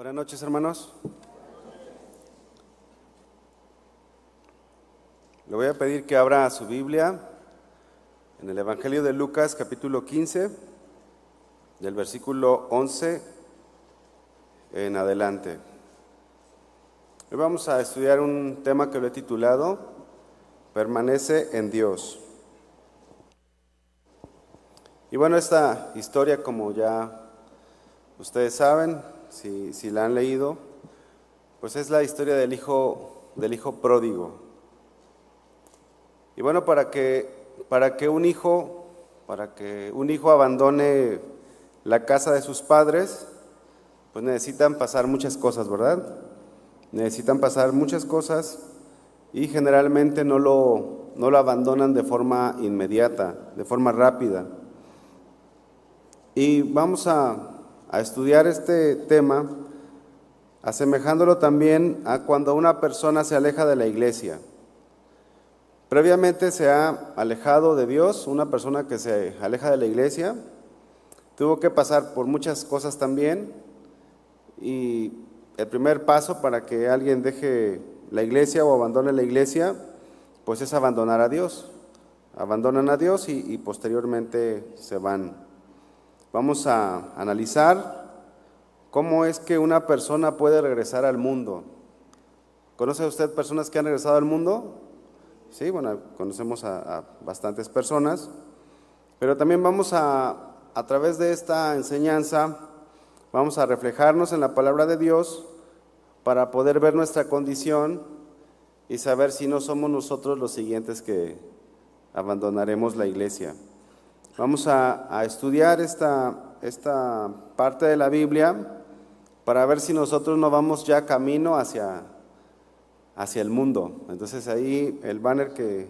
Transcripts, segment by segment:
Buenas noches, hermanos. Le voy a pedir que abra su Biblia en el Evangelio de Lucas, capítulo 15, del versículo 11 en adelante. Hoy vamos a estudiar un tema que lo he titulado Permanece en Dios. Y bueno, esta historia, como ya ustedes saben, si, si la han leído, pues es la historia del hijo, del hijo pródigo. Y bueno, para que, para que un hijo, para que un hijo abandone la casa de sus padres, pues necesitan pasar muchas cosas, ¿verdad? Necesitan pasar muchas cosas y generalmente no lo, no lo abandonan de forma inmediata, de forma rápida. Y vamos a, a estudiar este tema, asemejándolo también a cuando una persona se aleja de la iglesia. Previamente se ha alejado de Dios, una persona que se aleja de la iglesia, tuvo que pasar por muchas cosas también y el primer paso para que alguien deje la iglesia o abandone la iglesia, pues es abandonar a Dios. Abandonan a Dios y, posteriormente se van. Vamos a analizar cómo es que una persona puede regresar al mundo. ¿Conoce usted personas que han regresado al mundo? Sí, bueno, conocemos a, bastantes personas, pero también vamos a, a través de esta enseñanza, vamos a reflejarnos en la palabra de Dios para poder ver nuestra condición y saber si no somos nosotros los siguientes que abandonaremos la iglesia. Vamos a, estudiar esta, esta parte de la Biblia para ver si nosotros no vamos ya camino hacia, hacia el mundo. Entonces ahí el banner que,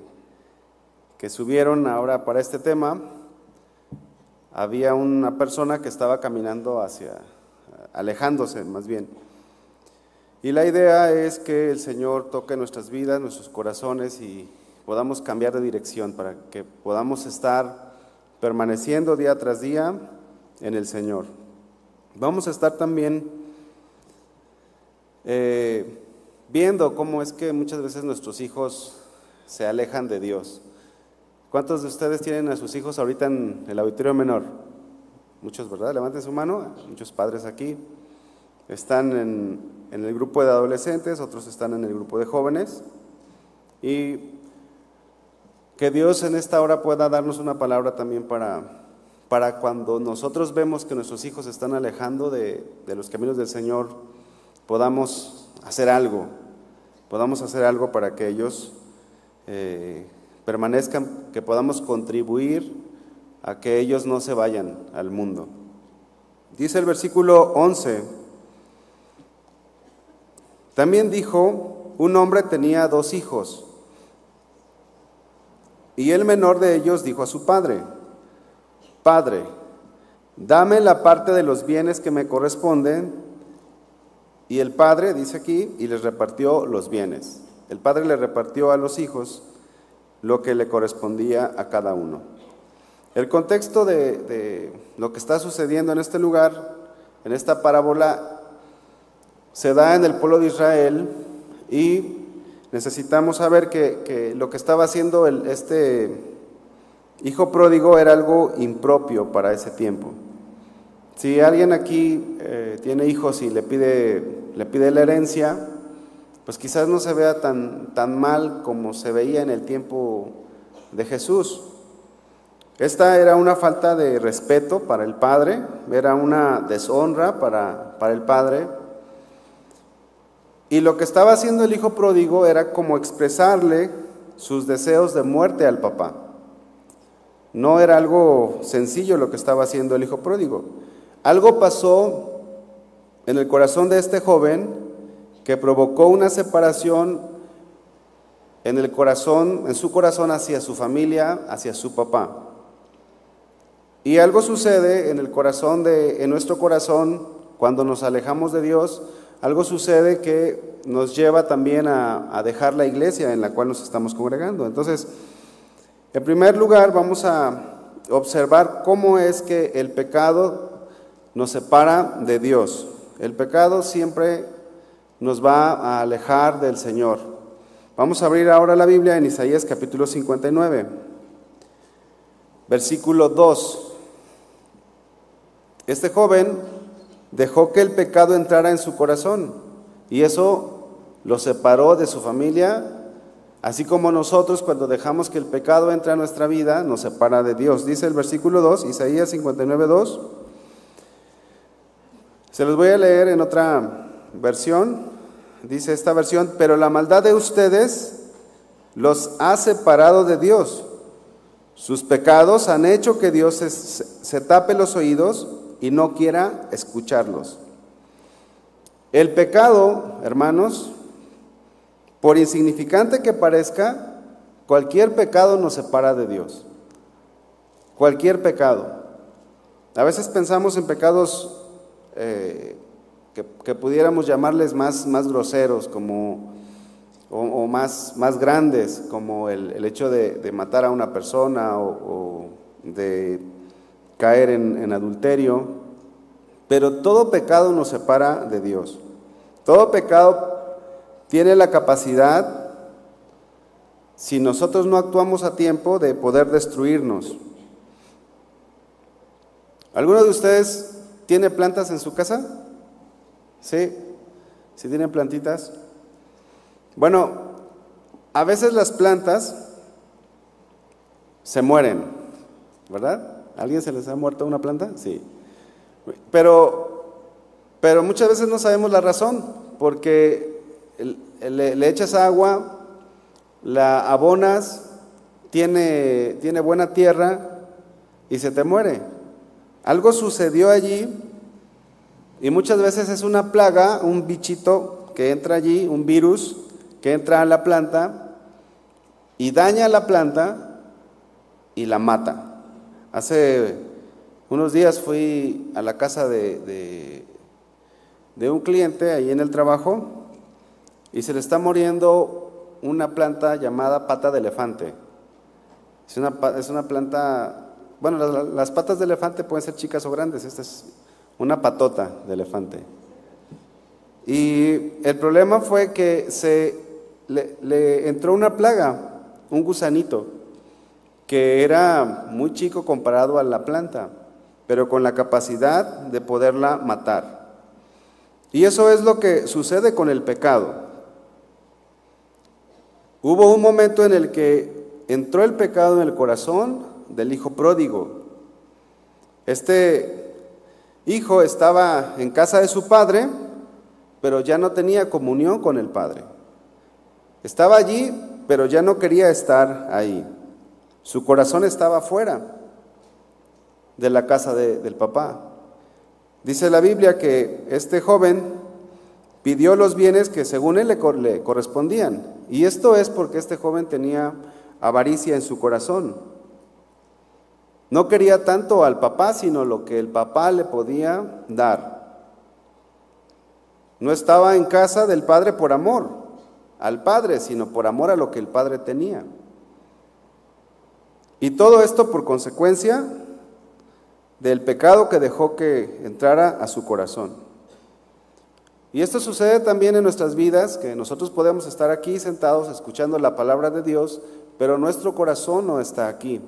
que subieron ahora para este tema, había una persona que estaba caminando hacia, alejándose más bien. Y la idea es que el Señor toque nuestras vidas, nuestros corazones y podamos cambiar de dirección para que podamos estar permaneciendo día tras día en el Señor. Vamos a estar también eh, viendo cómo es que muchas veces nuestros hijos se alejan de Dios. ¿Cuántos de ustedes tienen a sus hijos ahorita en el auditorio menor? Muchos, ¿verdad? Levanten su mano, muchos padres aquí. Están en, en el grupo de adolescentes, otros están en el grupo de jóvenes. Y que Dios en esta hora pueda darnos una palabra también para, para cuando nosotros vemos que nuestros hijos se están alejando de, los caminos del Señor, podamos hacer algo, podamos hacer algo para que ellos eh, permanezcan, que podamos contribuir a que ellos no se vayan al mundo. Dice el versículo 11, también dijo, un hombre tenía dos hijos. Y el menor de ellos dijo a su padre, Padre, dame la parte de los bienes que me corresponden. Y el padre, dice aquí, y les repartió los bienes. El padre le repartió a los hijos lo que le correspondía a cada uno. El contexto de, de lo que está sucediendo en este lugar, en esta parábola, se da en el pueblo de Israel y necesitamos saber que, lo que estaba haciendo el, este hijo pródigo era algo impropio para ese tiempo. Si alguien aquí eh, tiene hijos y le pide, le pide la herencia, pues quizás no se vea tan, tan mal como se veía en el tiempo de Jesús. Esta era una falta de respeto para el Padre, era una deshonra para, para el Padre, y lo que estaba haciendo el hijo pródigo era como expresarle sus deseos de muerte al papá. No era algo sencillo lo que estaba haciendo el hijo pródigo. Algo pasó en el corazón de este joven que provocó una separación en el corazón, en su corazón hacia su familia, hacia su papá. Y algo sucede en el corazón de en nuestro corazón cuando nos alejamos de Dios, algo sucede que nos lleva también a, dejar la iglesia en la cual nos estamos congregando. Entonces, en primer lugar, vamos a observar cómo es que el pecado nos separa de Dios. El pecado siempre nos va a alejar del Señor. Vamos a abrir ahora la Biblia en Isaías capítulo 59, versículo 2. Este joven dejó que el pecado entrara en su corazón y eso lo separó de su familia, así como nosotros cuando dejamos que el pecado entre a nuestra vida nos separa de Dios. Dice el versículo 2, Isaías 59, 2. Se los voy a leer en otra versión dice esta versión, pero la maldad de ustedes los ha separado de Dios. Sus pecados han hecho que Dios se, tape los oídos y no quiera escucharlos. El pecado, hermanos, por insignificante que parezca, cualquier pecado nos separa de Dios. Cualquier pecado. A veces pensamos en pecados eh, que, pudiéramos llamarles más, más groseros como, o, más, más grandes, como el, hecho de, matar a una persona o, de caer en, adulterio. Pero todo pecado nos separa de Dios. Todo pecado tiene la capacidad, si nosotros no actuamos a tiempo, de poder destruirnos. ¿Alguno de ustedes tiene plantas en su casa? ¿Sí? ¿Sí tienen plantitas? Bueno, a veces las plantas se mueren, ¿verdad? ¿Alguien se les ha muerto una planta? Sí. Pero, pero muchas veces no sabemos la razón, porque le, echas agua, la abonas, tiene, tiene buena tierra y se te muere. Algo sucedió allí y muchas veces es una plaga, un bichito que entra allí, un virus que entra a la planta y daña a la planta y la mata. Hace unos días fui a la casa de, de, un cliente ahí en el trabajo y se le está muriendo una planta llamada pata de elefante. Es una, es una planta, bueno, las, patas de elefante pueden ser chicas o grandes, esta es una patota de elefante. Y el problema fue que se le, entró una plaga, un gusanito, que era muy chico comparado a la planta, pero con la capacidad de poderla matar. Y eso es lo que sucede con el pecado. Hubo un momento en el que entró el pecado en el corazón del hijo pródigo. Este hijo estaba en casa de su padre, pero ya no tenía comunión con el padre. Estaba allí, pero ya no quería estar ahí. Su corazón estaba fuera de la casa del papá. Dice la Biblia que este joven pidió los bienes que según él le correspondían. Y esto es porque este joven tenía avaricia en su corazón. No quería tanto al papá, sino lo que el papá le podía dar. No estaba en casa del padre por amor al padre, sino por amor a lo que el padre tenía. Y todo esto por consecuencia del pecado que dejó que entrara a su corazón. Y esto sucede también en nuestras vidas, que nosotros podemos estar aquí sentados escuchando la palabra de Dios, pero nuestro corazón no está aquí.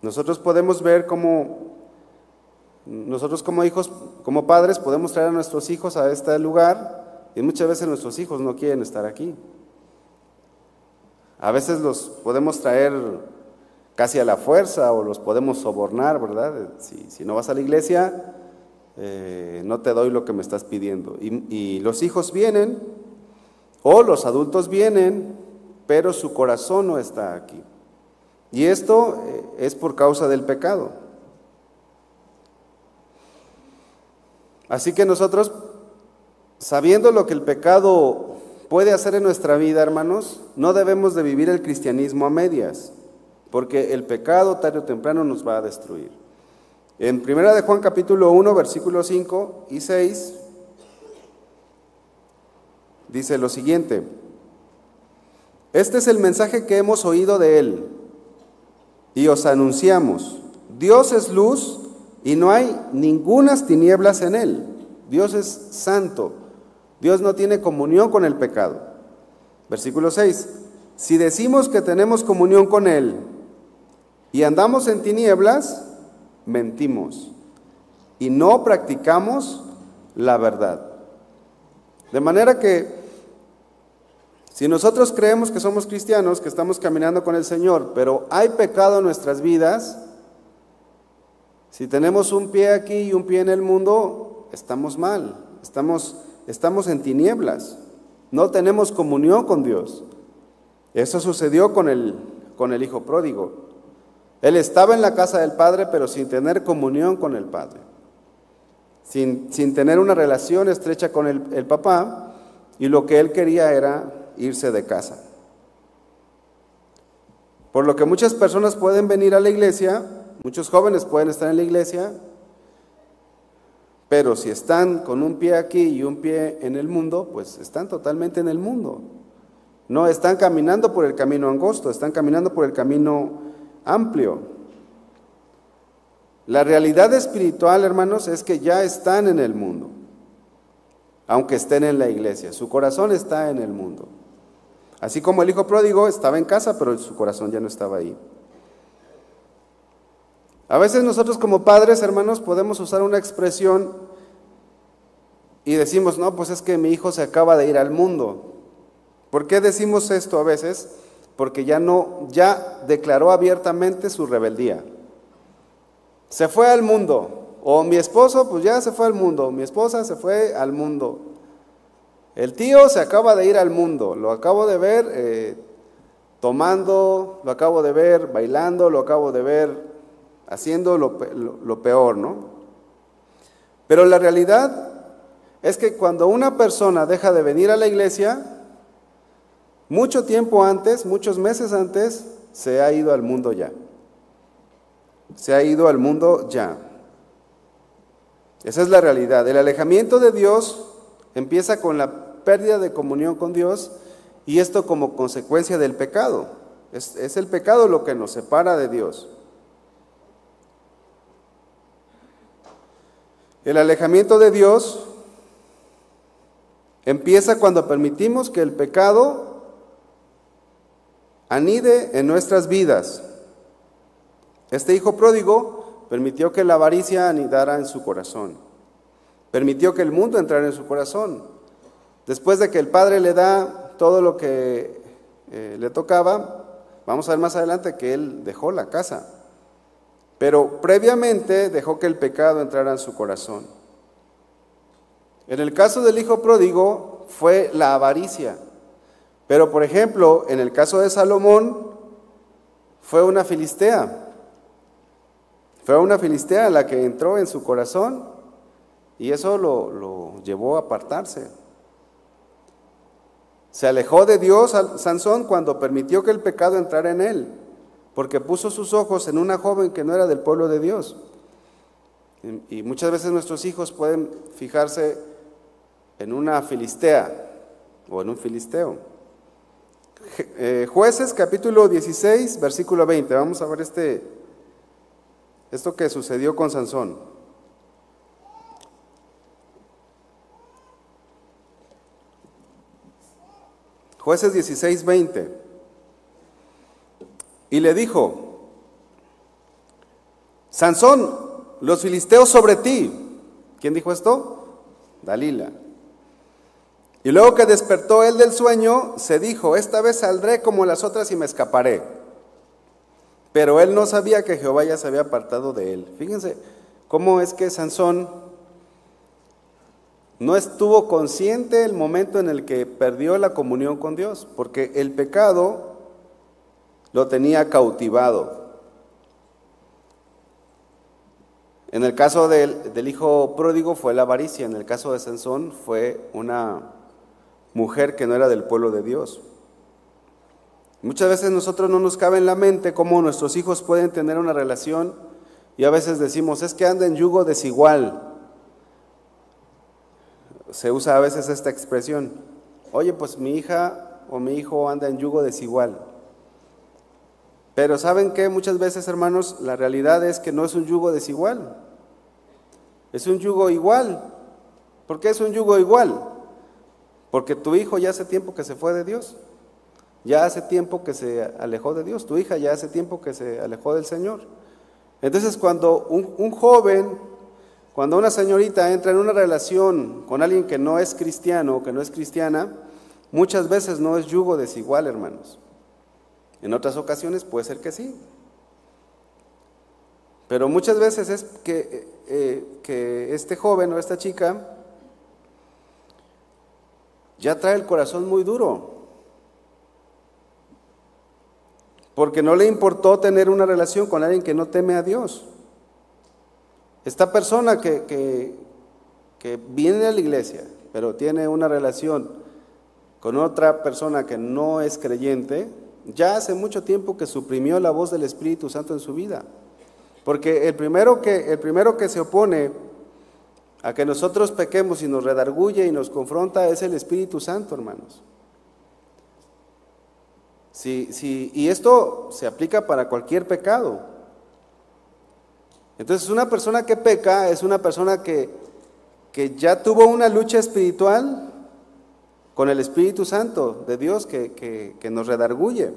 Nosotros podemos ver cómo nosotros como hijos, como padres, podemos traer a nuestros hijos a este lugar y muchas veces nuestros hijos no quieren estar aquí. A veces los podemos traer casi a la fuerza o los podemos sobornar, ¿verdad? Si, no vas a la iglesia, eh, no te doy lo que me estás pidiendo. y los hijos vienen o los adultos vienen, pero su corazón no está aquí. Y esto eh, es por causa del pecado. Así que nosotros, sabiendo lo que el pecado puede hacer en nuestra vida, hermanos, no debemos de vivir el cristianismo a medias, porque el pecado tarde o temprano nos va a destruir. En Primera de Juan capítulo 1, versículos 5 y 6, dice lo siguiente, este es el mensaje que hemos oído de él y os anunciamos, Dios es luz y no hay ningunas tinieblas en él. Dios es santo. Dios no tiene comunión con el pecado. Versículo 6. Si decimos que tenemos comunión con Él y andamos en tinieblas, mentimos y no practicamos la verdad. De manera que si nosotros creemos que somos cristianos, que estamos caminando con el Señor, pero hay pecado en nuestras vidas, si tenemos un pie aquí y un pie en el mundo, estamos mal, estamos, estamos en tinieblas, no tenemos comunión con Dios. Eso sucedió con el, con el hijo pródigo. Él estaba en la casa del Padre, pero sin tener comunión con el Padre, sin, sin tener una relación estrecha con el, el papá, y lo que él quería era irse de casa. Por lo que muchas personas pueden venir a la iglesia, muchos jóvenes pueden estar en la iglesia, pero si están con un pie aquí y un pie en el mundo, pues están totalmente en el mundo. No están caminando por el camino angosto, están caminando por el camino amplio. La realidad espiritual, hermanos, es que ya están en el mundo, aunque estén en la iglesia. Su corazón está en el mundo. Así como el hijo pródigo estaba en casa, pero su corazón ya no estaba ahí. A veces nosotros como padres, hermanos, podemos usar una expresión y decimos, no, pues es que mi hijo se acaba de ir al mundo. ¿Por qué decimos esto a veces? Porque ya no, ya declaró abiertamente su rebeldía. Se fue al mundo. O mi esposo, pues ya se fue al mundo. Mi esposa se fue al mundo. El tío se acaba de ir al mundo, lo acabo de ver eh, tomando, lo acabo de ver bailando, lo acabo de ver haciendo lo, lo peor, ¿no? Pero la realidad es que cuando una persona deja de venir a la iglesia, mucho tiempo antes, muchos meses antes, se ha ido al mundo ya. Se ha ido al mundo ya. Esa es la realidad. El alejamiento de Dios Empieza con la pérdida de comunión con Dios y esto como consecuencia del pecado. Es, el pecado lo que nos separa de Dios. El alejamiento de Dios empieza cuando permitimos que el pecado anide en nuestras vidas. Este hijo pródigo permitió que la avaricia anidara en su corazón. Permitió que el mundo entrara en su corazón. Después de que el Padre le da todo lo que eh, le tocaba, vamos a ver más adelante que él dejó la casa. Pero previamente dejó que el pecado entrara en su corazón. En el caso del hijo pródigo fue la avaricia. Pero por ejemplo, en el caso de Salomón fue una filistea. Fue una filistea la que entró en su corazón y eso lo, llevó a apartarse. Se alejó de Dios Sansón cuando permitió que el pecado entrara en él, porque puso sus ojos en una joven que no era del pueblo de Dios. Y muchas veces nuestros hijos pueden fijarse en una filistea o en un filisteo. Eh, jueces capítulo 16, versículo 20. Vamos a ver este, esto que sucedió con Sansón. Jueces 16, 20. Y le dijo, Sansón, los filisteos sobre ti. ¿Quién dijo esto? Dalila. Y luego que despertó él del sueño, se dijo, esta vez saldré como las otras y me escaparé. Pero él no sabía que Jehová ya se había apartado de él. Fíjense cómo es que Sansón no estuvo consciente el momento en el que perdió la comunión con Dios, porque el pecado lo tenía cautivado. En el caso del, del, hijo pródigo fue la avaricia, en el caso de Sansón fue una mujer que no era del pueblo de Dios. Muchas veces nosotros no nos cabe en la mente cómo nuestros hijos pueden tener una relación y a veces decimos, es que anda en yugo desigual se usa a veces esta expresión, oye, pues mi hija o mi hijo anda en yugo desigual. Pero ¿saben qué? Muchas veces, hermanos, la realidad es que no es un yugo desigual, es un yugo igual. ¿Por qué es un yugo igual? Porque tu hijo ya hace tiempo que se fue de Dios. Ya hace tiempo que se alejó de Dios. Tu hija ya hace tiempo que se alejó del Señor. Entonces cuando un, joven, cuando una señorita entra en una relación con alguien que no es cristiano o que no es cristiana, muchas veces no es yugo desigual, hermanos. En otras ocasiones puede ser que sí. Pero muchas veces es que, eh, que este joven o esta chica ya trae el corazón muy duro. Porque no le importó tener una relación con alguien que no teme a Dios. Esta persona que, que, viene a la iglesia, pero tiene una relación con otra persona que no es creyente, ya hace mucho tiempo que suprimió la voz del Espíritu Santo en su vida. Porque el primero que, el primero que se opone a que nosotros pequemos y nos redarguye y nos confronta es el Espíritu Santo, hermanos. Sí, y esto se aplica para cualquier pecado. Entonces, una persona que peca es una persona que, que ya tuvo una lucha espiritual con el Espíritu Santo de Dios que, que nos redarguye.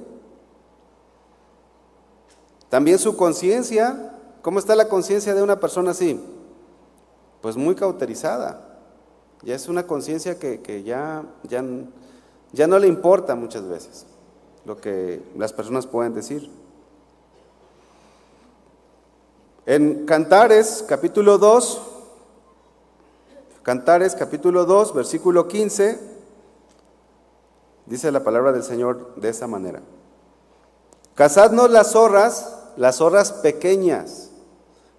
También su conciencia, ¿cómo está la conciencia de una persona así? Pues muy cauterizada. Ya es una conciencia que, que ya, ya, ya no le importa muchas veces lo que las personas pueden decir. En Cantares capítulo 2, Cantares capítulo 2, versículo 15, dice la palabra del Señor de esa manera. Cazadnos las zorras, las zorras pequeñas,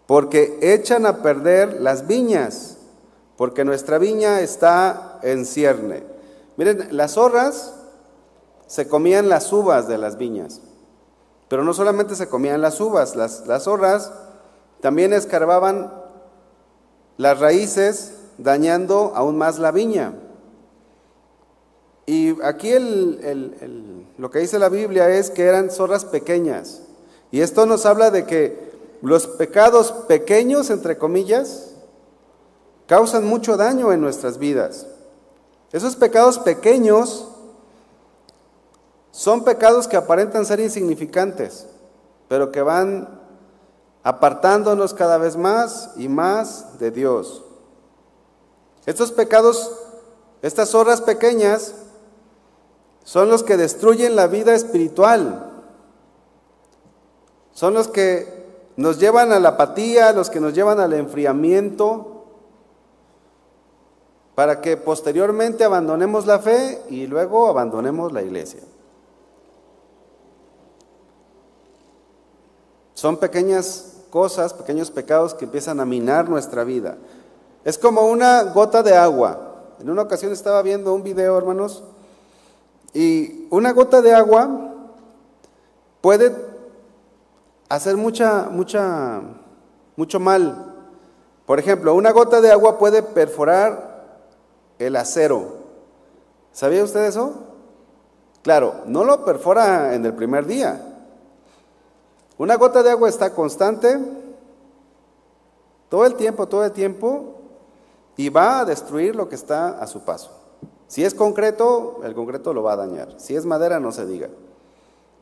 porque echan a perder las viñas, porque nuestra viña está en cierne. Miren, las zorras se comían las uvas de las viñas. Pero no solamente se comían las uvas, las, zorras también escarbaban las raíces, dañando aún más la viña. Y aquí lo que dice la Biblia es que eran zorras pequeñas. Y esto nos habla de que los pecados pequeños, entre comillas, causan mucho daño en nuestras vidas. Esos pecados pequeños son pecados que aparentan ser insignificantes, pero que van apartándonos cada vez más y más de Dios. Estos pecados, estas horas pequeñas, son los que destruyen la vida espiritual. Son los que nos llevan a la apatía, los que nos llevan al enfriamiento, para que posteriormente abandonemos la fe y luego abandonemos la iglesia. Son pequeñas cosas, pequeños pecados que empiezan a minar nuestra vida. Es como una gota de agua. En una ocasión estaba viendo un video, hermanos, y una gota de agua puede hacer mucha, mucha, mucho mal. Por ejemplo, una gota de agua puede perforar el acero. ¿Sabía usted eso? Claro, no lo perfora en el primer día, una gota de agua está constante todo el tiempo, todo el tiempo, y va a destruir lo que está a su paso. Si es concreto, el concreto lo va a dañar. Si es madera, no se diga.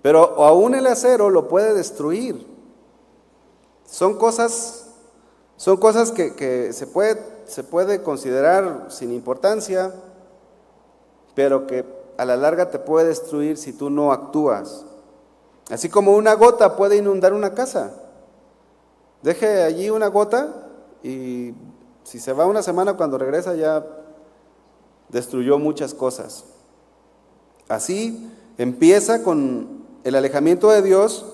Pero aún el acero lo puede destruir. Son cosas, son cosas que, que se, puede, se puede considerar sin importancia, pero que a la larga te puede destruir si tú no actúas. Así como una gota puede inundar una casa. Deje allí una gota y si se va una semana cuando regresa ya destruyó muchas cosas. Así empieza con el alejamiento de Dios,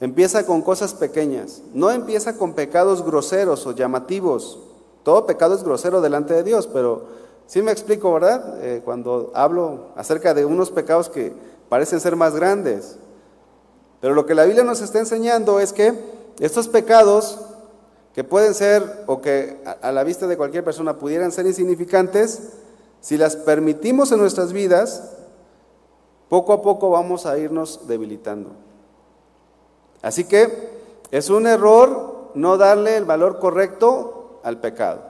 empieza con cosas pequeñas, no empieza con pecados groseros o llamativos. Todo pecado es grosero delante de Dios, pero sí me explico, ¿verdad? Eh, cuando hablo acerca de unos pecados que parecen ser más grandes. Pero lo que la Biblia nos está enseñando es que estos pecados, que pueden ser o que a la vista de cualquier persona pudieran ser insignificantes, si las permitimos en nuestras vidas, poco a poco vamos a irnos debilitando. Así que es un error no darle el valor correcto al pecado.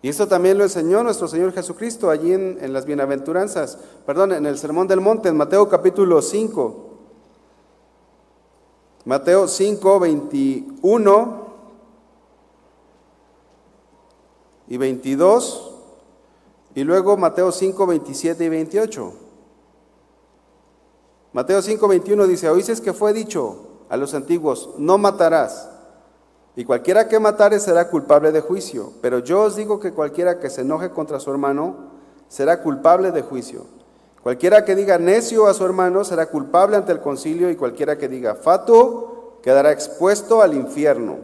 Y esto también lo enseñó nuestro Señor Jesucristo allí en, las bienaventuranzas, perdón, en el Sermón del Monte, en Mateo capítulo 5. Mateo 5, 21 y 22, y luego Mateo 5, 27 y 28. Mateo 5, 21 dice, oíces que fue dicho a los antiguos, no matarás, y cualquiera que matare será culpable de juicio, pero yo os digo que cualquiera que se enoje contra su hermano será culpable de juicio. Cualquiera que diga necio a su hermano será culpable ante el concilio, y cualquiera que diga fatuo quedará expuesto al infierno.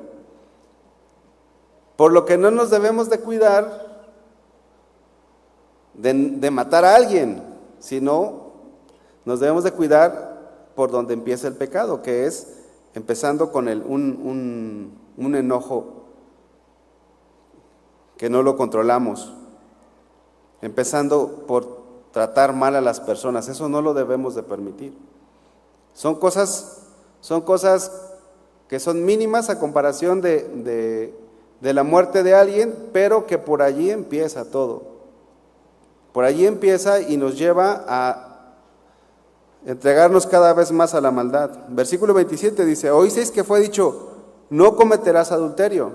Por lo que no nos debemos de cuidar de, de matar a alguien, sino nos debemos de cuidar por donde empieza el pecado, que es empezando con el, un, un, enojo que no lo controlamos, empezando por tratar mal a las personas, eso no lo debemos de permitir. Son cosas, son cosas que son mínimas a comparación de, de la muerte de alguien, pero que por allí empieza todo. Por allí empieza y nos lleva a entregarnos cada vez más a la maldad. Versículo 27 dice, oísteis que fue dicho, no cometerás adulterio.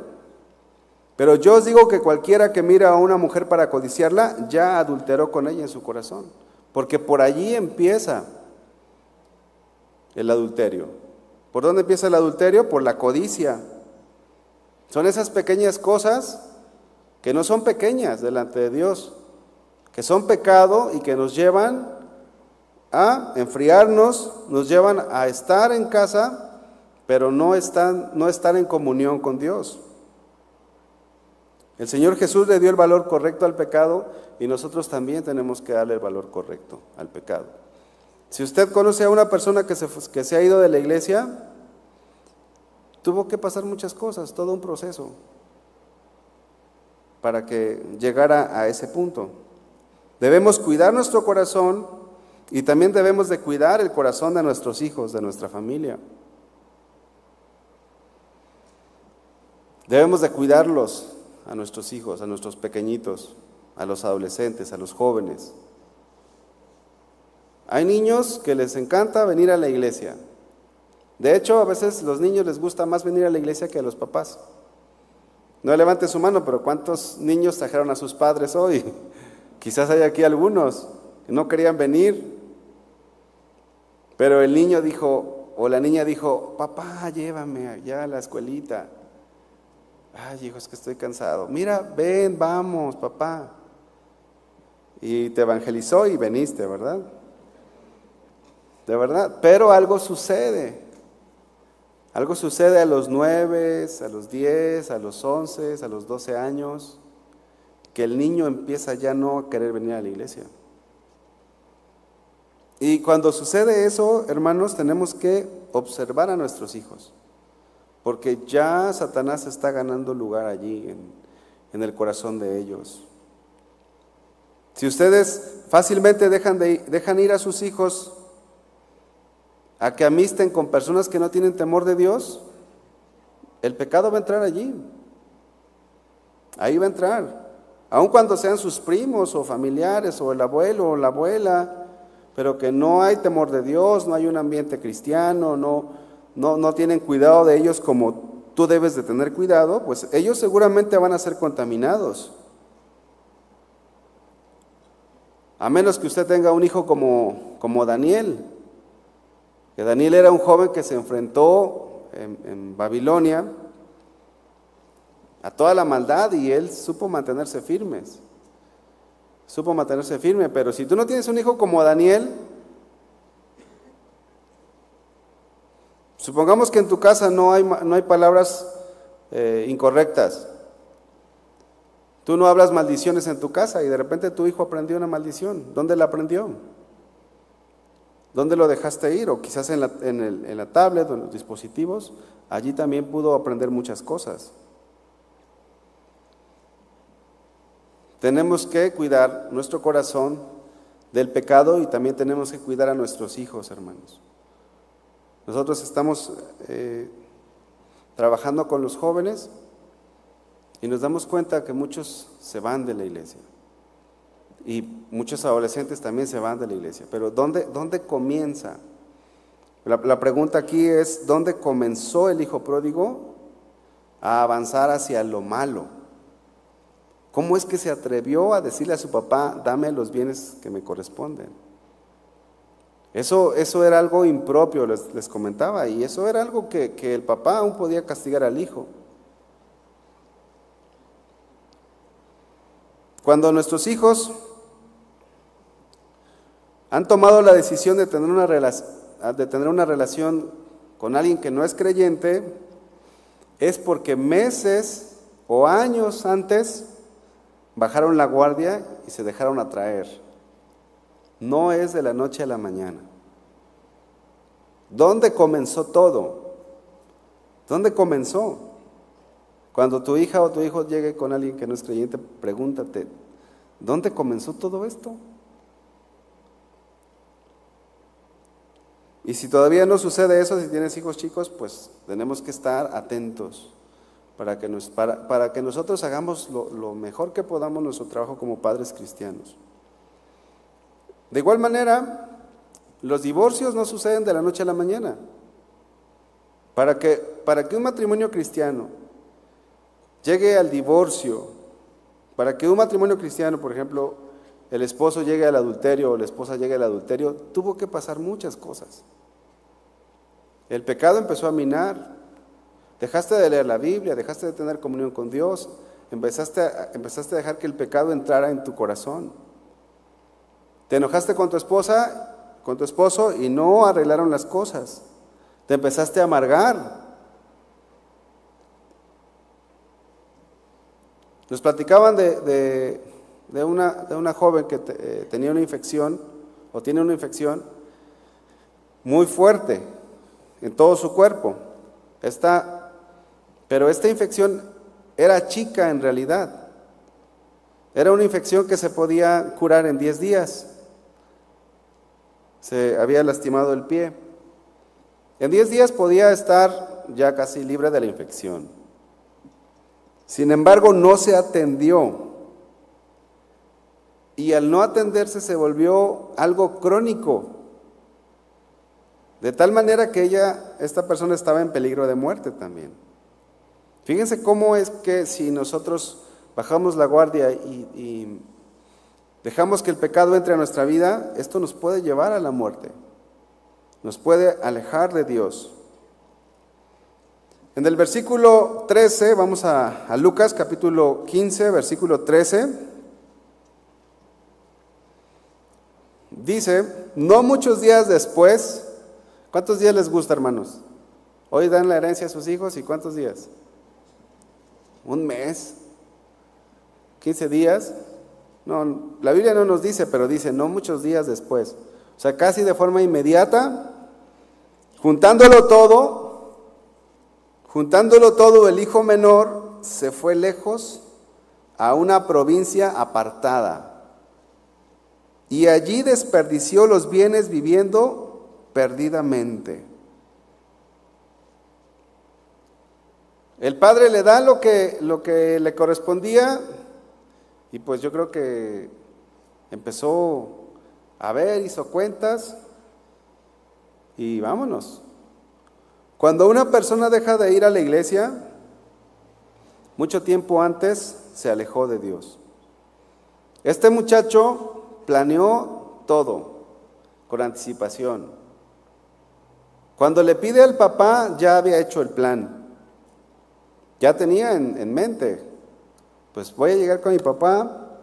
Pero yo os digo que cualquiera que mira a una mujer para codiciarla, ya adulteró con ella en su corazón. Porque por allí empieza el adulterio. ¿Por dónde empieza el adulterio? Por la codicia. Son esas pequeñas cosas que no son pequeñas delante de Dios, que son pecado y que nos llevan a enfriarnos, nos llevan a estar en casa, pero no están, no estar en comunión con Dios. El Señor Jesús le dio el valor correcto al pecado y nosotros también tenemos que darle el valor correcto al pecado. Si usted conoce a una persona que se, que se ha ido de la iglesia, tuvo que pasar muchas cosas, todo un proceso para que llegara a ese punto. Debemos cuidar nuestro corazón y también debemos de cuidar el corazón de nuestros hijos, de nuestra familia. Debemos de cuidarlos a nuestros hijos, a nuestros pequeñitos, a los adolescentes, a los jóvenes. Hay niños que les encanta venir a la iglesia, de hecho, a veces los niños les gusta más venir a la iglesia que a los papás. No levante su mano, pero ¿cuántos niños trajeron a sus padres hoy? Quizás hay aquí algunos que no querían venir, pero el niño dijo, o la niña dijo, papá, llévame allá a la escuelita. Ay, hijo, es que estoy cansado. Mira, ven, vamos, papá. Y te evangelizó y veniste, ¿verdad? De verdad. Pero algo sucede. Algo sucede a los nueve, a los diez, a los once, a los doce años, que el niño empieza ya no a querer venir a la iglesia. Y cuando sucede eso, hermanos, tenemos que observar a nuestros hijos, porque ya Satanás está ganando lugar allí en, el corazón de ellos. Si ustedes fácilmente dejan, de, dejan ir a sus hijos a que amisten con personas que no tienen temor de Dios, el pecado va a entrar allí. Ahí va a entrar. Aun cuando sean sus primos o familiares o el abuelo o la abuela, pero que no hay temor de Dios, no hay un ambiente cristiano, no, no, no tienen cuidado de ellos como tú debes de tener cuidado, pues ellos seguramente van a ser contaminados. A menos que usted tenga un hijo como, como Daniel, que Daniel era un joven que se enfrentó en, Babilonia a toda la maldad y él supo mantenerse firmes. Supo mantenerse firme, pero si tú no tienes un hijo como Daniel, supongamos que en tu casa no hay, no hay palabras eh, incorrectas. Tú no hablas maldiciones en tu casa y de repente tu hijo aprendió una maldición. ¿Dónde la aprendió? ¿Dónde lo dejaste ir? O quizás en la, en, en la tablet o en los dispositivos. Allí también pudo aprender muchas cosas. Tenemos que cuidar nuestro corazón del pecado y también tenemos que cuidar a nuestros hijos, hermanos. Nosotros estamos eh, trabajando con los jóvenes Y nos damos cuenta que muchos se van de la iglesia. Y muchos adolescentes también se van de la iglesia. Pero ¿dónde, dónde comienza? La, la pregunta aquí es, ¿dónde comenzó el hijo pródigo a avanzar hacia lo malo? ¿Cómo es que se atrevió a decirle a su papá, dame los bienes que me corresponden? Eso, eso era algo impropio, les, comentaba, y eso era algo que, que el papá aún podía castigar al hijo. Cuando nuestros hijos han tomado la decisión de tener una, de tener una relación con alguien que no es creyente, es porque meses o años antes bajaron la guardia y se dejaron atraer. No es de la noche a la mañana. ¿Dónde comenzó todo? ¿Dónde comenzó? Cuando tu hija o tu hijo llegue con alguien que no es creyente, pregúntate, ¿dónde comenzó todo esto? Y si todavía no sucede eso, si tienes hijos chicos, pues tenemos que estar atentos para que, nos, para, para que nosotros hagamos lo, mejor que podamos nuestro trabajo como padres cristianos. De igual manera, los divorcios no suceden de la noche a la mañana. Para que, para que un matrimonio cristiano llegue al divorcio, para que un matrimonio cristiano, por ejemplo, el esposo llegue al adulterio o la esposa llegue al adulterio, tuvo que pasar muchas cosas. El pecado empezó a minar, Dejaste de leer la Biblia, dejaste de tener comunión con Dios, empezaste a, empezaste a dejar que el pecado entrara en tu corazón. Te enojaste con tu esposa, con tu esposo y no arreglaron las cosas. Te empezaste a amargar. Nos platicaban de, una, de una, joven que eh, tenía una infección o tiene una infección muy fuerte en todo su cuerpo. Esta pero esta infección era chica en realidad. Era una infección que se podía curar en 10 días. Se había lastimado el pie. En 10 días podía estar ya casi libre de la infección. Sin embargo, no se atendió. Y al no atenderse se volvió algo crónico. De tal manera que ella, esta persona estaba en peligro de muerte también. Fíjense cómo es que si nosotros bajamos la guardia y, dejamos que el pecado entre a nuestra vida, esto nos puede llevar a la muerte, nos puede alejar de Dios. En el versículo 13, vamos a, a Lucas capítulo 15, versículo 13, dice, no muchos días después, ¿cuántos días les gusta hermanos? Hoy dan la herencia a sus hijos y cuántos días? Un mes, 15 días. No, la Biblia no nos dice, pero dice no muchos días después. O sea, casi de forma inmediata, juntándolo todo, juntándolo todo, el hijo menor se fue lejos a una provincia apartada. Y allí desperdició los bienes viviendo perdidamente. El padre le da lo que, lo que le correspondía y pues yo creo que empezó a ver, hizo cuentas y vámonos. Cuando una persona deja de ir a la iglesia, mucho tiempo antes se alejó de Dios. Este muchacho planeó todo con anticipación. Cuando le pide al papá, ya había hecho el plan. Ya tenía en, mente, pues voy a llegar con mi papá,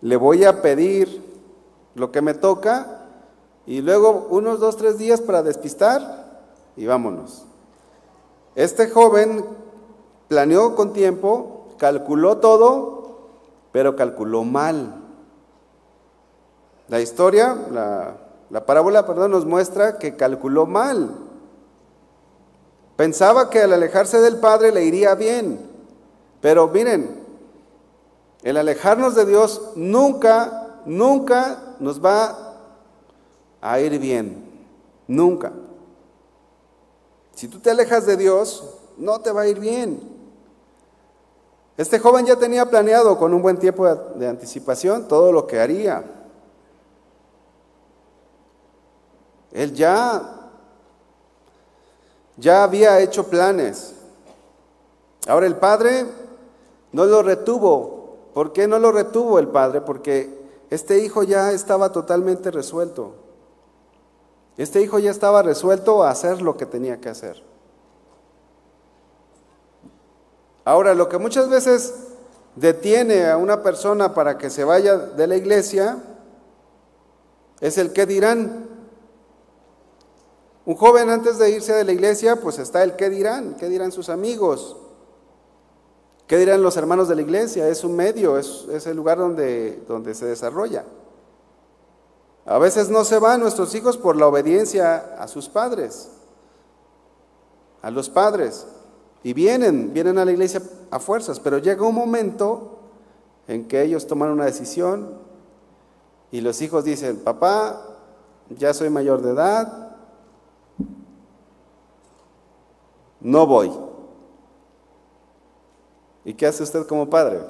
le voy a pedir lo que me toca y luego unos dos, tres días para despistar y vámonos. Este joven planeó con tiempo, calculó todo, pero calculó mal. La historia, la, la parábola, perdón, nos muestra que calculó mal. Pensaba que al alejarse del Padre le iría bien. Pero miren, el alejarnos de Dios nunca, nunca nos va a ir bien. Nunca. Si tú te alejas de Dios, no te va a ir bien. Este joven ya tenía planeado con un buen tiempo de anticipación todo lo que haría. Él ya ya había hecho planes. Ahora el padre no lo retuvo. ¿Por qué no lo retuvo el padre? Porque este hijo ya estaba totalmente resuelto. Este hijo ya estaba resuelto a hacer lo que tenía que hacer. Ahora, lo que muchas veces detiene a una persona para que se vaya de la iglesia es el qué dirán. Un joven antes de irse de la iglesia, pues está el qué dirán, qué dirán sus amigos, qué dirán los hermanos de la iglesia, es un medio, es, el lugar donde, donde se desarrolla. A veces no se van nuestros hijos por la obediencia a sus padres, a los padres, y vienen, vienen a la iglesia a fuerzas, pero llega un momento en que ellos toman una decisión y los hijos dicen, papá, ya soy mayor de edad, no voy. ¿Y qué hace usted como padre?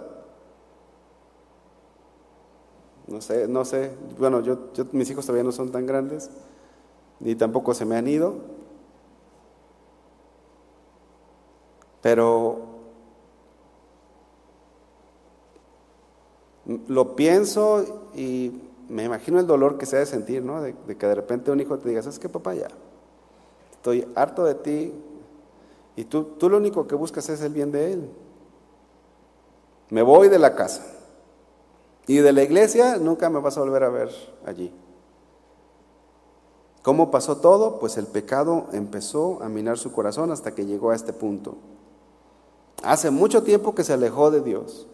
No sé, no sé. Bueno, yo, mis hijos todavía no son tan grandes, ni tampoco se me han ido. Pero lo pienso y me imagino el dolor que se ha de sentir, ¿no? De, de que de repente un hijo te diga, ¿sabes qué, papá? Ya, estoy harto de ti, y tú, tú lo único que buscas es el bien de Él. Me voy de la casa. Y de la iglesia nunca me vas a volver a ver allí. ¿Cómo pasó todo? Pues el pecado empezó a minar su corazón hasta que llegó a este punto. Hace mucho tiempo que se alejó de Dios.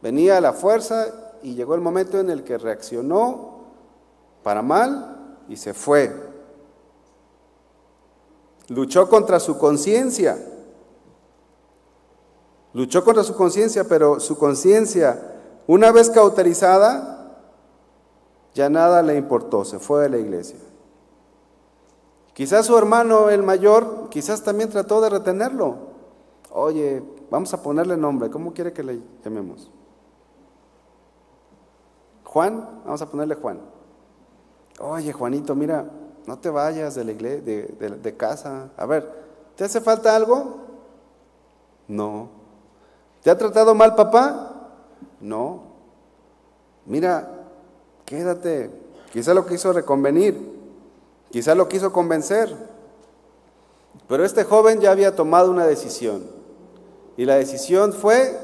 Venía a la fuerza y llegó el momento en el que reaccionó para mal y se fue. Luchó contra su conciencia. Luchó contra su conciencia, pero su conciencia, una vez cauterizada, ya nada le importó, se fue de la iglesia. Quizás su hermano, el mayor, quizás también trató de retenerlo. Oye, vamos a ponerle nombre, ¿cómo quiere que le llamemos? Juan, vamos a ponerle Juan. Oye, Juanito, mira, no te vayas de la iglesia, de, casa. A ver, ¿te hace falta algo? No. ¿Te ha tratado mal papá? No. Mira, quédate. Quizá lo quiso reconvenir, quizá lo quiso convencer. Pero este joven ya había tomado una decisión. Y la decisión fue,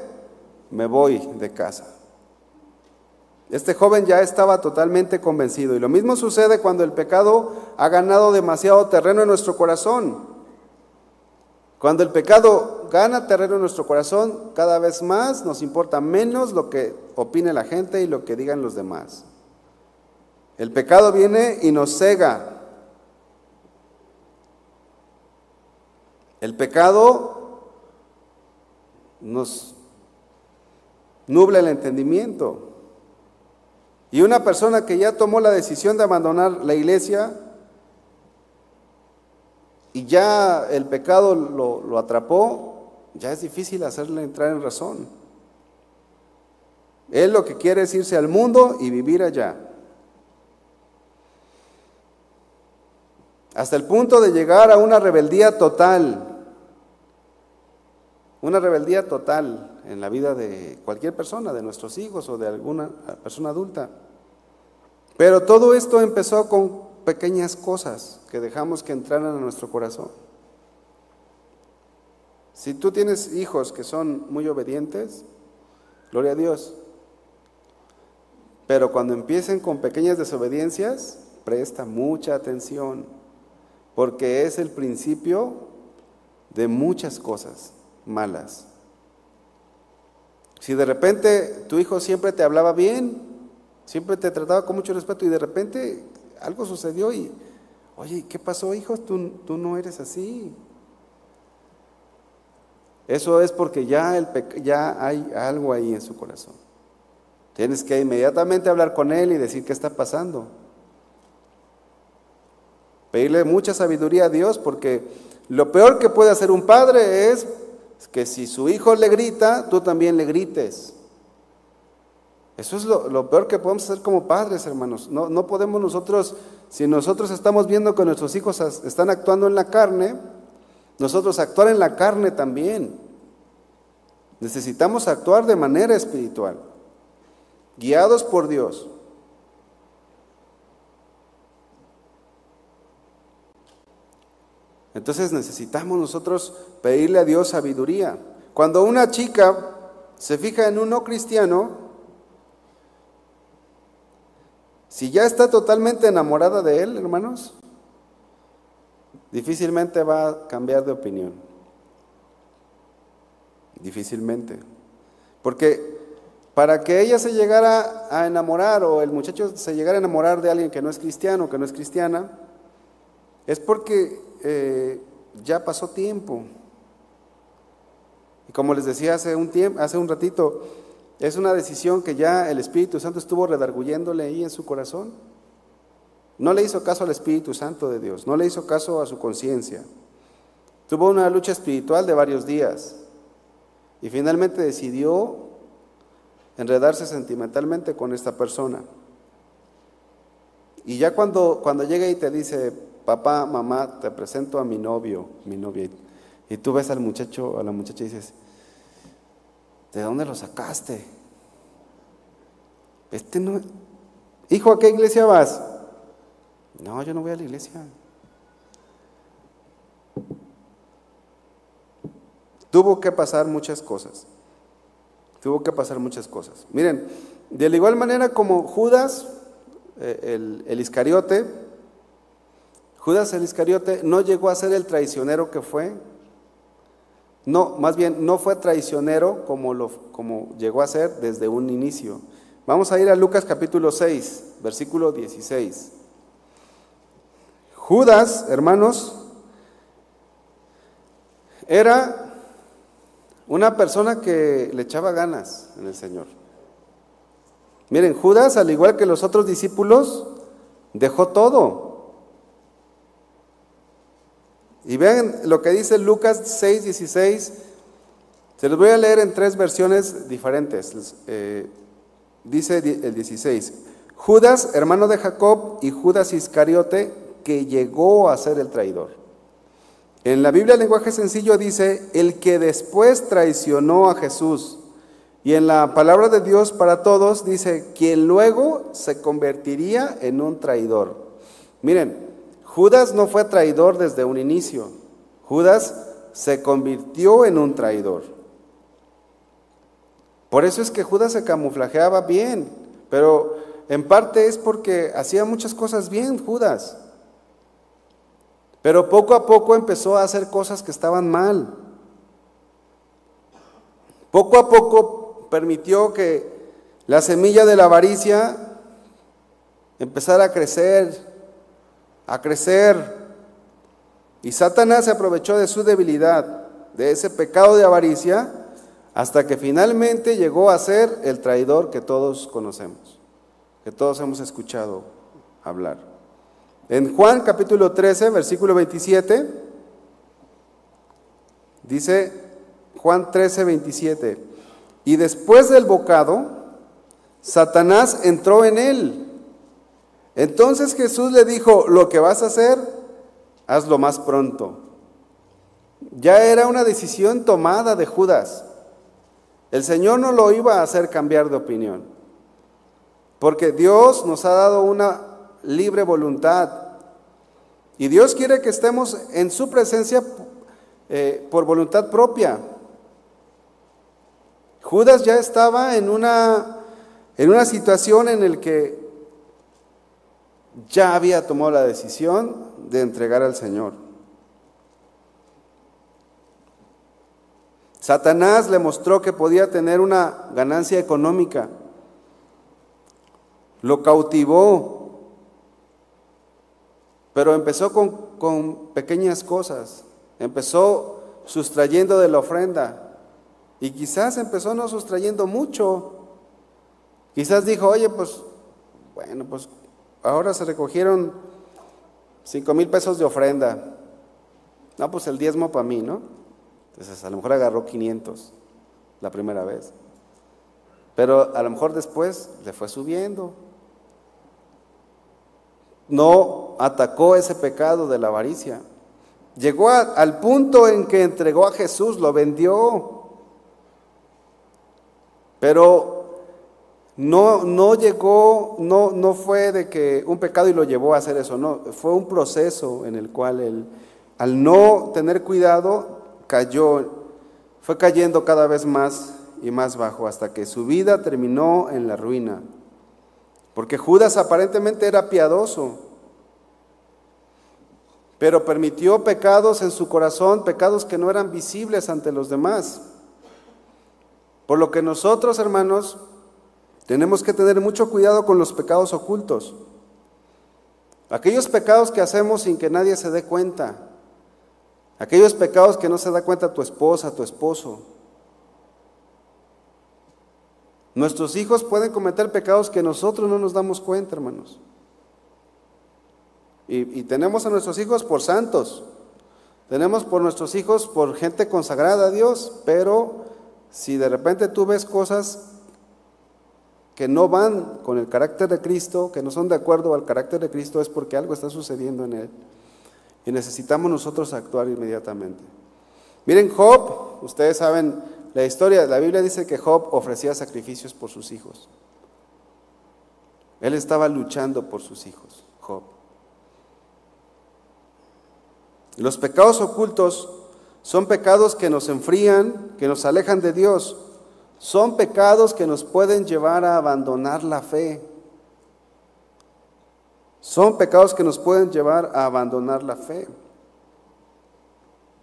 me voy de casa. Este joven ya estaba totalmente convencido. Y lo mismo sucede cuando el pecado ha ganado demasiado terreno en nuestro corazón. Cuando el pecado gana terreno en nuestro corazón, cada vez más nos importa menos lo que opine la gente y lo que digan los demás. El pecado viene y nos cega. El pecado nos nubla el entendimiento. Y una persona que ya tomó la decisión de abandonar la iglesia y ya el pecado lo, atrapó, ya es difícil hacerle entrar en razón. Él lo que quiere es irse al mundo y vivir allá. Hasta el punto de llegar a una rebeldía total. Una rebeldía total en la vida de cualquier persona, de nuestros hijos o de alguna persona adulta. Pero todo esto empezó con pequeñas cosas que dejamos que entraran a nuestro corazón. Si tú tienes hijos que son muy obedientes, gloria a Dios. Pero cuando empiecen con pequeñas desobediencias, presta mucha atención, porque es el principio de muchas cosas malas. Si de repente tu hijo siempre te hablaba bien, siempre te trataba con mucho respeto y de repente algo sucedió y, oye, ¿qué pasó, hijo? Tú, tú no eres así. Eso es porque ya, el ya hay algo ahí en su corazón. Tienes que inmediatamente hablar con él y decir qué está pasando. Pedirle mucha sabiduría a Dios porque lo peor que puede hacer un padre es que si su hijo le grita, tú también le grites. Eso es lo, peor que podemos hacer como padres, hermanos. No, no podemos nosotros, si nosotros estamos viendo que nuestros hijos están actuando en la carne, nosotros actuar en la carne también. Necesitamos actuar de manera espiritual, guiados por Dios. Entonces necesitamos nosotros pedirle a Dios sabiduría. Cuando una chica se fija en un no cristiano, si ya está totalmente enamorada de él, hermanos, difícilmente va a cambiar de opinión. Difícilmente. Porque para que ella se llegara a enamorar o el muchacho se llegara a enamorar de alguien que no es cristiano, que no es cristiana, es porque eh, ya pasó tiempo. Y como les decía hace un tiempo, hace un ratito, es una decisión que ya el Espíritu Santo estuvo redarguyéndole ahí en su corazón. No le hizo caso al Espíritu Santo de Dios, no le hizo caso a su conciencia. Tuvo una lucha espiritual de varios días y finalmente decidió enredarse sentimentalmente con esta persona. Y ya cuando, cuando llega y te dice, papá, mamá, te presento a mi novio, mi novia, y tú ves al muchacho, a la muchacha y dices, ¿De dónde lo sacaste? Este no. Hijo, ¿a qué iglesia vas? No, yo no voy a la iglesia. Tuvo que pasar muchas cosas. Tuvo que pasar muchas cosas. Miren, de la igual manera como Judas, eh, el, el Iscariote, Judas el Iscariote no llegó a ser el traicionero que fue, no, más bien, no fue traicionero como, como llegó a ser desde un inicio. Vamos a ir a Lucas capítulo 6, versículo 16. Judas, hermanos, era una persona que le echaba ganas en el Señor. Miren, Judas, al igual que los otros discípulos, dejó todo. Y vean lo que dice Lucas 6, 16. Se los voy a leer en tres versiones diferentes. Eh, dice el 16. Judas, hermano de Jacob, y Judas Iscariote, que llegó a ser el traidor. En la Biblia, lenguaje sencillo dice, el que después traicionó a Jesús. Y en la palabra de Dios para todos dice, quien luego se convertiría en un traidor. Miren, Judas no fue traidor desde un inicio. Judas se convirtió en un traidor. Por eso es que Judas se camuflajeaba bien, pero en parte es porque hacía muchas cosas bien Judas. Pero poco a poco empezó a hacer cosas que estaban mal. Poco a poco permitió que la semilla de la avaricia empezara a crecer a crecer. Y Satanás se aprovechó de su debilidad, de ese pecado de avaricia, hasta que finalmente llegó a ser el traidor que todos conocemos, que todos hemos escuchado hablar. En Juan capítulo 13, versículo 27, dice Juan 13, 27, y después del bocado, Satanás entró en él entonces Jesús le dijo, lo que vas a hacer, hazlo más pronto. Ya era una decisión tomada de Judas. El Señor no lo iba a hacer cambiar de opinión, porque Dios nos ha dado una libre voluntad y Dios quiere que estemos en su presencia eh, por voluntad propia. Judas ya estaba en una, en una situación en la que ya había tomado la decisión de entregar al Señor. Satanás le mostró que podía tener una ganancia económica. Lo cautivó, pero empezó con, con pequeñas cosas. Empezó sustrayendo de la ofrenda. Y quizás empezó no sustrayendo mucho. Quizás dijo, oye, pues, bueno, pues ahora se recogieron cinco mil pesos de ofrenda. No, pues el diezmo para mí, ¿no? Entonces a lo mejor agarró 500 la primera vez. Pero a lo mejor después le fue subiendo. No atacó ese pecado de la avaricia. Llegó al punto en que entregó a Jesús, lo vendió. Pero no, no llegó, no, no fue de que un pecado y lo llevó a hacer eso, no, fue un proceso en el cual él, al no tener cuidado, cayó, fue cayendo cada vez más y más bajo hasta que su vida terminó en la ruina. Porque Judas aparentemente era piadoso, pero permitió pecados en su corazón, pecados que no eran visibles ante los demás. Por lo que nosotros, hermanos, tenemos que tener mucho cuidado con los pecados ocultos. Aquellos pecados que hacemos sin que nadie se dé cuenta. Aquellos pecados que no se da cuenta tu esposa, tu esposo. Nuestros hijos pueden cometer pecados que nosotros no nos damos cuenta, hermanos. Y, tenemos a nuestros hijos por santos. Tenemos por nuestros hijos por gente consagrada a Dios, pero si de repente tú ves cosas que no van con el carácter de Cristo, que no son de acuerdo al carácter de Cristo, es porque algo está sucediendo en él. Y necesitamos nosotros actuar inmediatamente. Miren, Job, ustedes saben la historia, la Biblia dice que Job ofrecía sacrificios por sus hijos. Él estaba luchando por sus hijos, Job. Los pecados ocultos son pecados que nos enfrían, que nos alejan de Dios. Son pecados que nos pueden llevar a abandonar la fe. Son pecados que nos pueden llevar a abandonar la fe.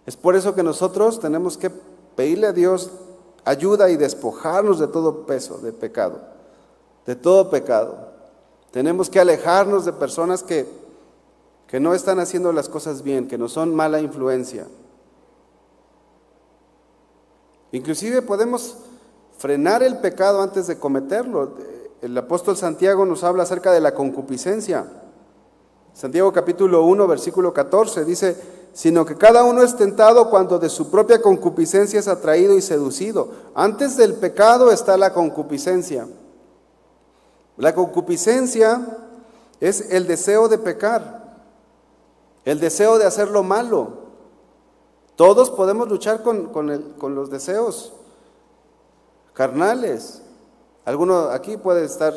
Es por eso que nosotros tenemos que pedirle a Dios ayuda y despojarnos de todo peso de pecado, de todo pecado. Tenemos que alejarnos de personas que, que no están haciendo las cosas bien, que no son mala influencia. Inclusive podemos frenar el pecado antes de cometerlo. El apóstol Santiago nos habla acerca de la concupiscencia. Santiago capítulo 1, versículo 14 dice, sino que cada uno es tentado cuando de su propia concupiscencia es atraído y seducido. Antes del pecado está la concupiscencia. La concupiscencia es el deseo de pecar, el deseo de hacer lo malo, todos podemos luchar con, los deseos carnales. Alguno aquí puede estar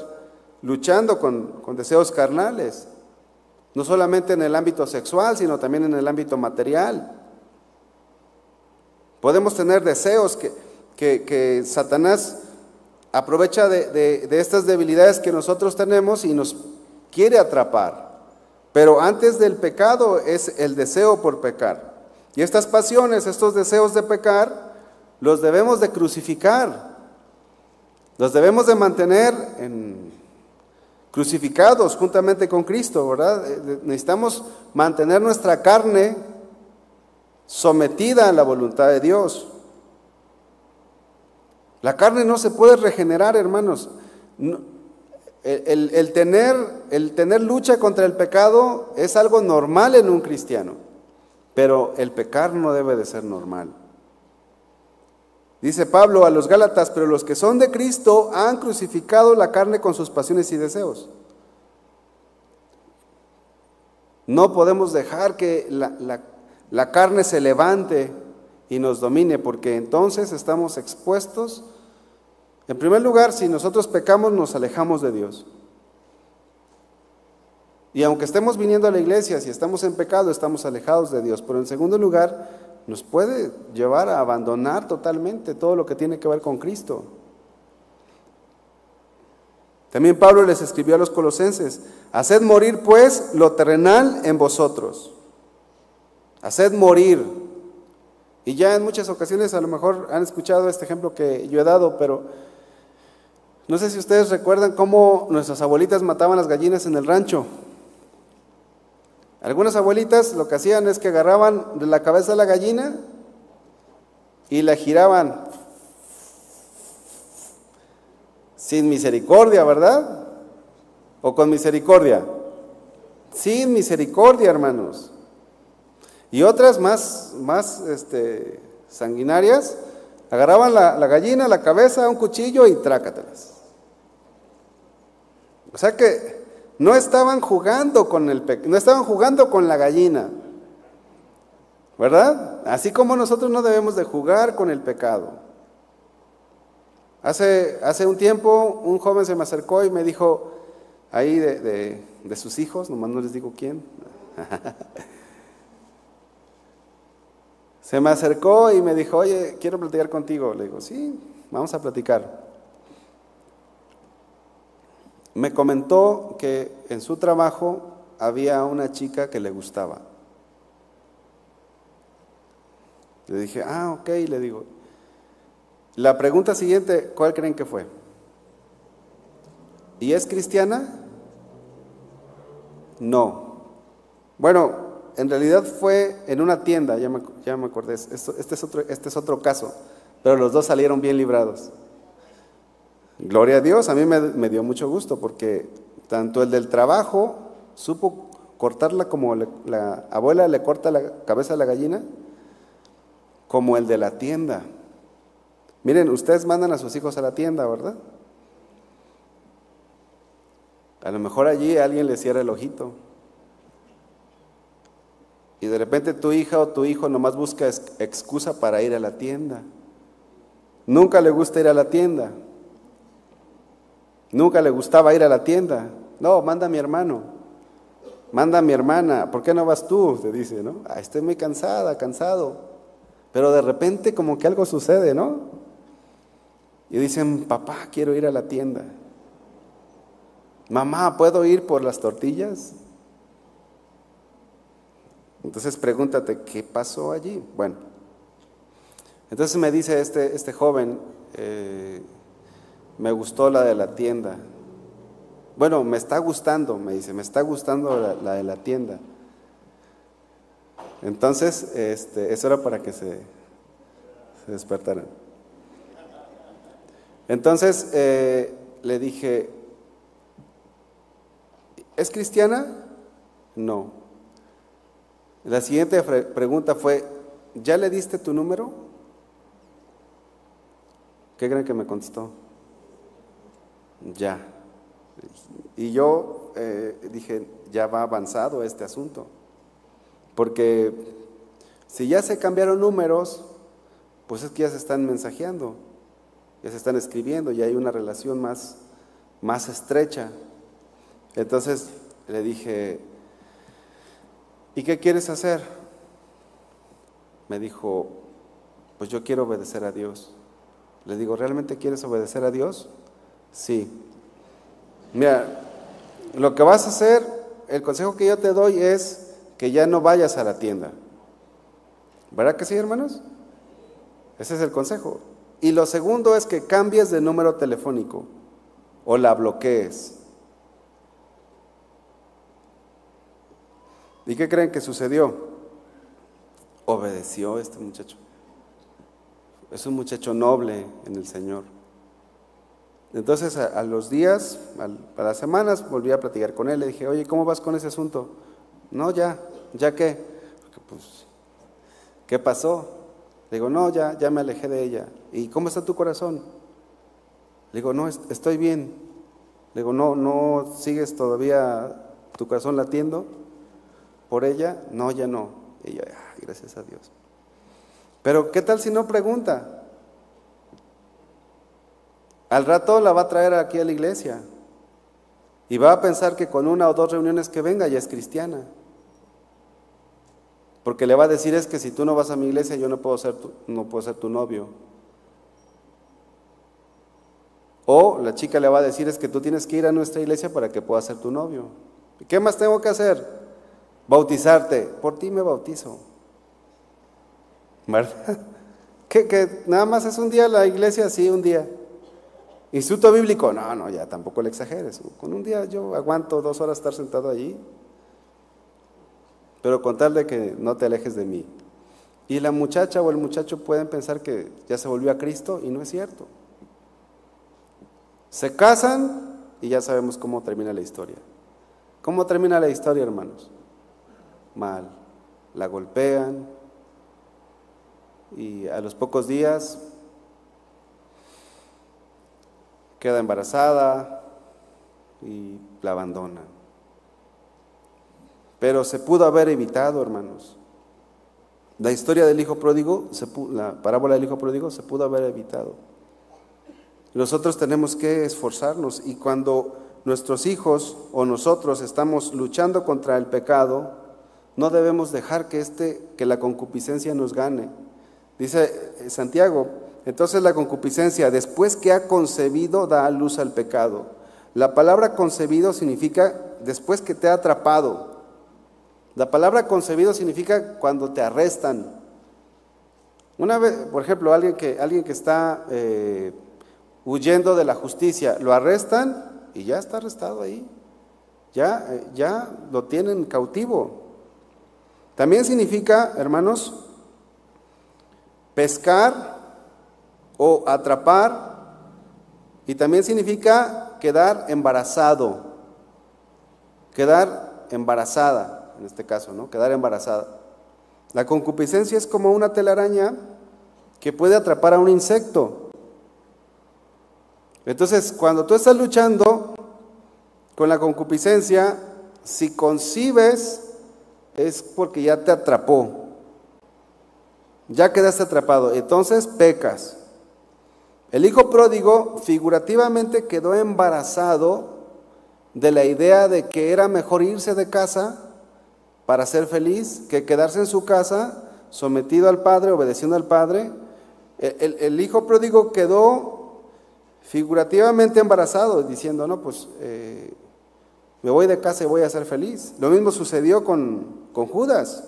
luchando con, con deseos carnales, no solamente en el ámbito sexual, sino también en el ámbito material. Podemos tener deseos que, que, Satanás aprovecha de, de, estas debilidades que nosotros tenemos y nos quiere atrapar. Pero antes del pecado es el deseo por pecar. Y estas pasiones, estos deseos de pecar, los debemos de crucificar. Los debemos de mantener crucificados juntamente con Cristo, ¿verdad? Eh, necesitamos mantener nuestra carne sometida a la voluntad de Dios. La carne no se puede regenerar, hermanos. el tener lucha contra el pecado es algo normal en un cristiano. Pero el pecar no debe de ser normal. Dice Pablo a los Gálatas, pero los que son de Cristo han crucificado la carne con sus pasiones y deseos. No podemos dejar que la, la carne se levante y nos domine, porque entonces estamos expuestos. En primer lugar, si nosotros pecamos, nos alejamos de Dios. Y aunque estemos viniendo a la iglesia, si estamos en pecado, estamos alejados de Dios. Pero en segundo lugar, nos puede llevar a abandonar totalmente todo lo que tiene que ver con Cristo. También Pablo les escribió a los colosenses, haced morir pues lo terrenal en vosotros. Haced morir. Y ya en muchas ocasiones a lo mejor han escuchado este ejemplo que yo he dado, pero no sé si ustedes recuerdan cómo nuestras abuelitas mataban las gallinas en el rancho. Algunas abuelitas lo que hacían es que agarraban de la cabeza de la gallina y la giraban sin misericordia, ¿verdad? ¿O con misericordia? Sin misericordia, hermanos. Y otras más, más este, sanguinarias, agarraban la, la gallina, la cabeza, un cuchillo y trácatelas. O sea que no estaban jugando con el no estaban jugando con la gallina. ¿Verdad? Así como nosotros no debemos de jugar con el pecado. Hace, hace un tiempo un joven se me acercó y me dijo, ahí de, de sus hijos, nomás no les digo quién, se me acercó y me dijo, oye, quiero platicar contigo. Le digo, sí, vamos a platicar. Me comentó que en su trabajo había una chica que le gustaba. Le dije, ah, ok, le digo. La pregunta siguiente, ¿cuál creen que fue? ¿Y es cristiana? No. Bueno, en realidad fue en una tienda, ya me, ya me acordé, este es, otro, este es otro caso, pero los dos salieron bien librados. Gloria a Dios, a mí me, dio mucho gusto porque tanto el del trabajo supo cortarla como la abuela le corta la cabeza a la gallina, como el de la tienda. Miren, ustedes mandan a sus hijos a la tienda, ¿verdad? A lo mejor allí alguien le cierra el ojito. Y de repente tu hija o tu hijo nomás busca excusa para ir a la tienda. Nunca le gusta ir a la tienda. Nunca le gustaba ir a la tienda. No, manda a mi hermano. Manda a mi hermana. ¿Por qué no vas tú? Te dice, ¿no? Ah, estoy muy cansada, cansado. Pero de repente como que algo sucede, ¿no? Y dicen, papá, quiero ir a la tienda. Mamá, ¿puedo ir por las tortillas? Entonces pregúntate, ¿qué pasó allí? Bueno, entonces me dice este, este joven, eh, me gustó la de la tienda. Bueno, me está gustando, me dice, me está gustando la, de la tienda. Entonces, este, eso era para que se, se despertaran. Entonces eh, le dije, ¿es cristiana? No. La siguiente pregunta fue, ¿ya le diste tu número? ¿Qué creen que me contestó? Ya. Y yo eh, dije, ya va avanzado este asunto. Porque si ya se cambiaron números, pues es que ya se están mensajeando, ya se están escribiendo, y hay una relación más, más estrecha. Entonces le dije, ¿y qué quieres hacer? Me dijo, pues yo quiero obedecer a Dios. Le digo, ¿realmente quieres obedecer a Dios? Sí. Mira, lo que vas a hacer, el consejo que yo te doy es que ya no vayas a la tienda. ¿Verdad que sí, hermanos? Ese es el consejo. Y lo segundo es que cambies de número telefónico o la bloquees. ¿Y qué creen que sucedió? Obedeció este muchacho. Es un muchacho noble en el Señor. Entonces a, los días, a, las semanas, volví a platicar con él. Le dije, oye, ¿cómo vas con ese asunto? No, ya, ¿ya qué? pues, ¿qué pasó? Le digo, no, ya, ya me alejé de ella. ¿Y cómo está tu corazón? Le digo, no, estoy bien. Le digo, no, no sigues todavía tu corazón latiendo por ella. No, ya no. Y yo, gracias a Dios. Pero ¿qué tal si no pregunta? Al rato la va a traer aquí a la iglesia y va a pensar que con una o dos reuniones que venga ya es cristiana. Porque le va a decir es que si tú no vas a mi iglesia yo no puedo ser tu, no puedo ser tu novio. O la chica le va a decir es que tú tienes que ir a nuestra iglesia para que pueda ser tu novio. ¿Qué más tengo que hacer? Bautizarte. Por ti me bautizo. ¿Verdad? Que nada más es un día la iglesia, sí, un día. Instituto bíblico, no, no, ya tampoco le exageres. Con un día yo aguanto dos horas estar sentado allí, pero con tal de que no te alejes de mí. Y la muchacha o el muchacho pueden pensar que ya se volvió a Cristo y no es cierto. Se casan y ya sabemos cómo termina la historia. ¿Cómo termina la historia, hermanos? Mal. La golpean, y a los pocos días queda embarazada y la abandona. Pero se pudo haber evitado, hermanos. La historia del hijo pródigo, la parábola del hijo pródigo se pudo haber evitado. Nosotros tenemos que esforzarnos y cuando nuestros hijos o nosotros estamos luchando contra el pecado, no debemos dejar que este que la concupiscencia nos gane. Dice Santiago, entonces la concupiscencia después que ha concebido da luz al pecado. La palabra concebido significa después que te ha atrapado. La palabra concebido significa cuando te arrestan. Una vez, por ejemplo, alguien que, alguien que está eh, huyendo de la justicia, lo arrestan y ya está arrestado ahí. Ya, eh, ya lo tienen cautivo. También significa, hermanos, pescar o atrapar y también significa quedar embarazado, quedar embarazada en este caso, ¿no? Quedar embarazada. La concupiscencia es como una telaraña que puede atrapar a un insecto. Entonces, cuando tú estás luchando con la concupiscencia, si concibes, es porque ya te atrapó. Ya quedaste atrapado. Entonces pecas. El hijo pródigo figurativamente quedó embarazado de la idea de que era mejor irse de casa para ser feliz que quedarse en su casa sometido al Padre, obedeciendo al Padre. El, hijo pródigo quedó figurativamente embarazado, diciendo, no, pues eh, me voy de casa y voy a ser feliz. Lo mismo sucedió con, con Judas.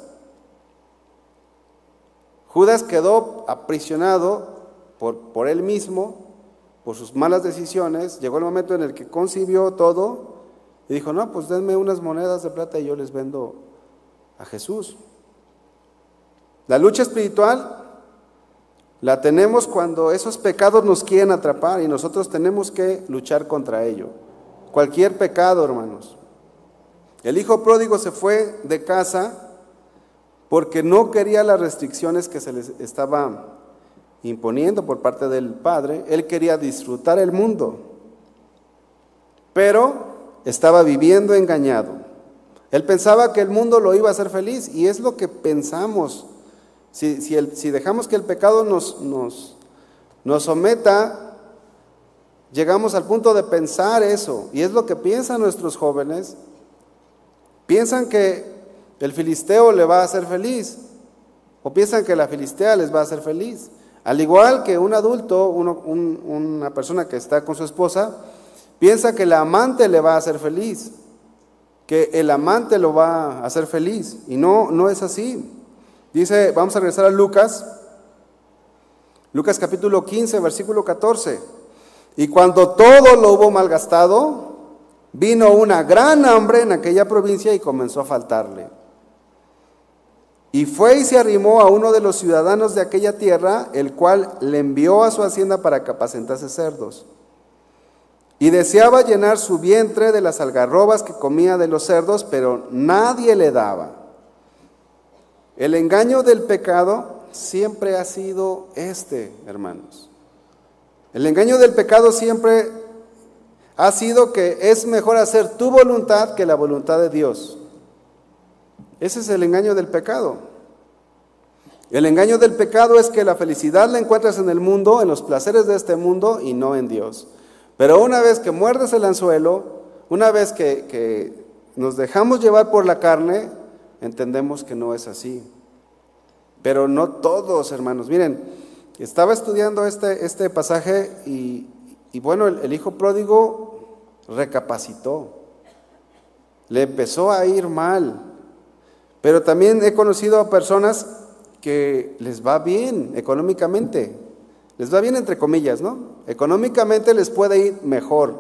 Judas quedó aprisionado por, por él mismo, por sus malas decisiones. Llegó el momento en el que concibió todo y dijo, no, pues denme unas monedas de plata y yo les vendo a Jesús. La lucha espiritual la tenemos cuando esos pecados nos quieren atrapar y nosotros tenemos que luchar contra ello. Cualquier pecado, hermanos. El hijo pródigo se fue de casa porque no quería las restricciones que se les estaba imponiendo por parte del padre. Él quería disfrutar el mundo, pero estaba viviendo engañado. Él pensaba que el mundo lo iba a hacer feliz y es lo que pensamos. Si, dejamos que el pecado nos, nos, nos someta, llegamos al punto de pensar eso. Y es lo que piensan nuestros jóvenes. Piensan que el filisteo le va a hacer feliz. O piensan que la filistea les va a hacer feliz. Al igual que un adulto, una persona que está con su esposa, piensa que la amante le va a hacer feliz que el amante lo va a hacer feliz. Y no, no es así. Dice, vamos a regresar a Lucas, Lucas capítulo 15, versículo 14. Y cuando todo lo hubo malgastado, vino una gran hambre en aquella provincia y comenzó a faltarle. Y fue y se arrimó a uno de los ciudadanos de aquella tierra, el cual le envió a su hacienda para que apacentase cerdos. Y deseaba llenar su vientre de las algarrobas que comía de los cerdos, pero nadie le daba. El engaño del pecado siempre ha sido este, hermanos. El engaño del pecado siempre ha sido que es mejor hacer tu voluntad que la voluntad de Dios. Ese es el engaño del pecado. El engaño del pecado es que la felicidad la encuentras en el mundo, en los placeres de este mundo y no en Dios. Pero una vez que muerdes el anzuelo, una vez que, nos dejamos llevar por la carne, entendemos que no es así. Pero no todos, hermanos. Miren, estaba estudiando este, este pasaje y, bueno, el, hijo pródigo recapacitó. Le empezó a ir mal. Pero también he conocido a personas que les va bien económicamente. Les va bien entre comillas, ¿no? Económicamente les puede ir mejor,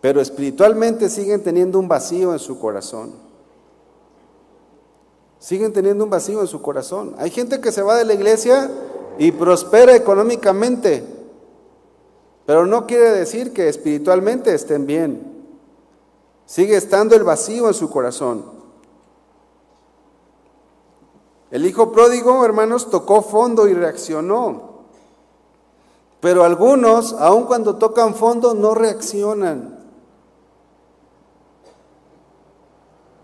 pero espiritualmente siguen teniendo un vacío en su corazón. Siguen teniendo un vacío en su corazón. Hay gente que se va de la iglesia y prospera económicamente, pero no quiere decir que espiritualmente estén bien. Sigue estando el vacío en su corazón. El hijo pródigo, hermanos, tocó fondo y reaccionó. Pero algunos, aun cuando tocan fondo, no reaccionan.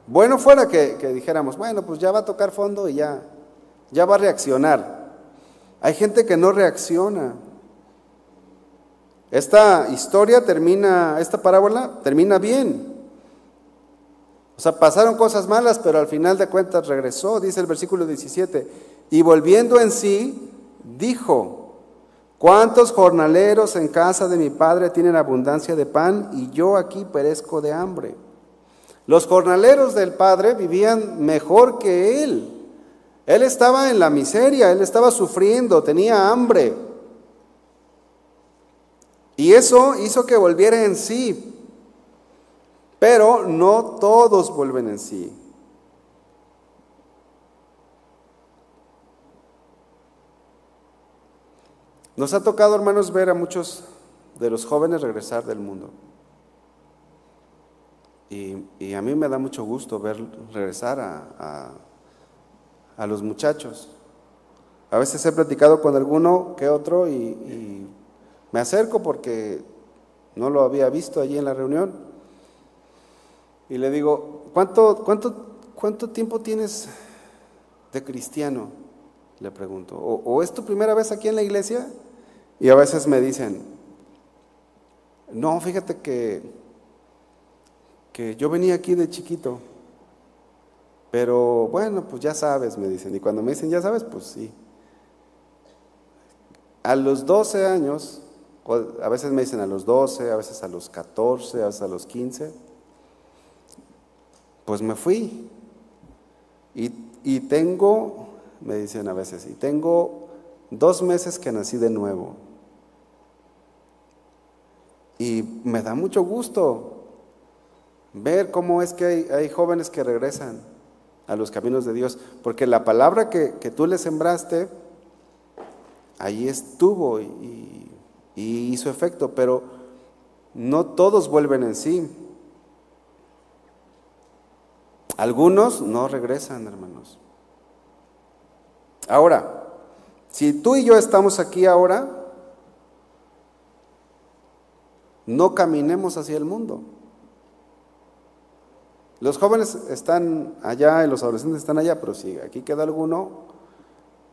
Bueno fuera que, dijéramos, bueno, pues ya va a tocar fondo y ya, ya va a reaccionar. Hay gente que no reacciona. Esta historia termina, esta parábola termina bien. O sea, pasaron cosas malas, pero al final de cuentas regresó, dice el versículo 17. Y volviendo en sí, dijo, ¿cuántos jornaleros en casa de mi padre tienen abundancia de pan y yo aquí perezco de hambre? Los jornaleros del padre vivían mejor que él. Él estaba en la miseria, él estaba sufriendo, tenía hambre. Y eso hizo que volviera en sí, pero no todos vuelven en sí. Nos ha tocado, hermanos, ver a muchos de los jóvenes regresar del mundo. Y, a mí me da mucho gusto ver regresar a, los muchachos. A veces he platicado con alguno que otro y me acerco porque no lo había visto allí en la reunión y le digo, ¿cuánto, cuánto, cuánto tiempo tienes de cristiano? Le pregunto. ¿O, es tu primera vez aquí en la iglesia? Y a veces me dicen, no, fíjate que, que yo venía aquí de chiquito. Pero bueno, pues ya sabes, me dicen. Y cuando me dicen, ya sabes, pues sí. A los 12 años, a veces me dicen a los 12, a veces a los 14, a veces a los 15 pues me fui. Y, tengo, me dicen a veces, y tengo dos meses que nací de nuevo. Y me da mucho gusto ver cómo es que hay, jóvenes que regresan a los caminos de Dios, porque la palabra que, tú le sembraste, ahí estuvo y, y hizo efecto, pero no todos vuelven en sí. Algunos no regresan, hermanos. Ahora, si tú y yo estamos aquí ahora, no caminemos hacia el mundo. Los jóvenes están allá y los adolescentes están allá, pero si aquí queda alguno,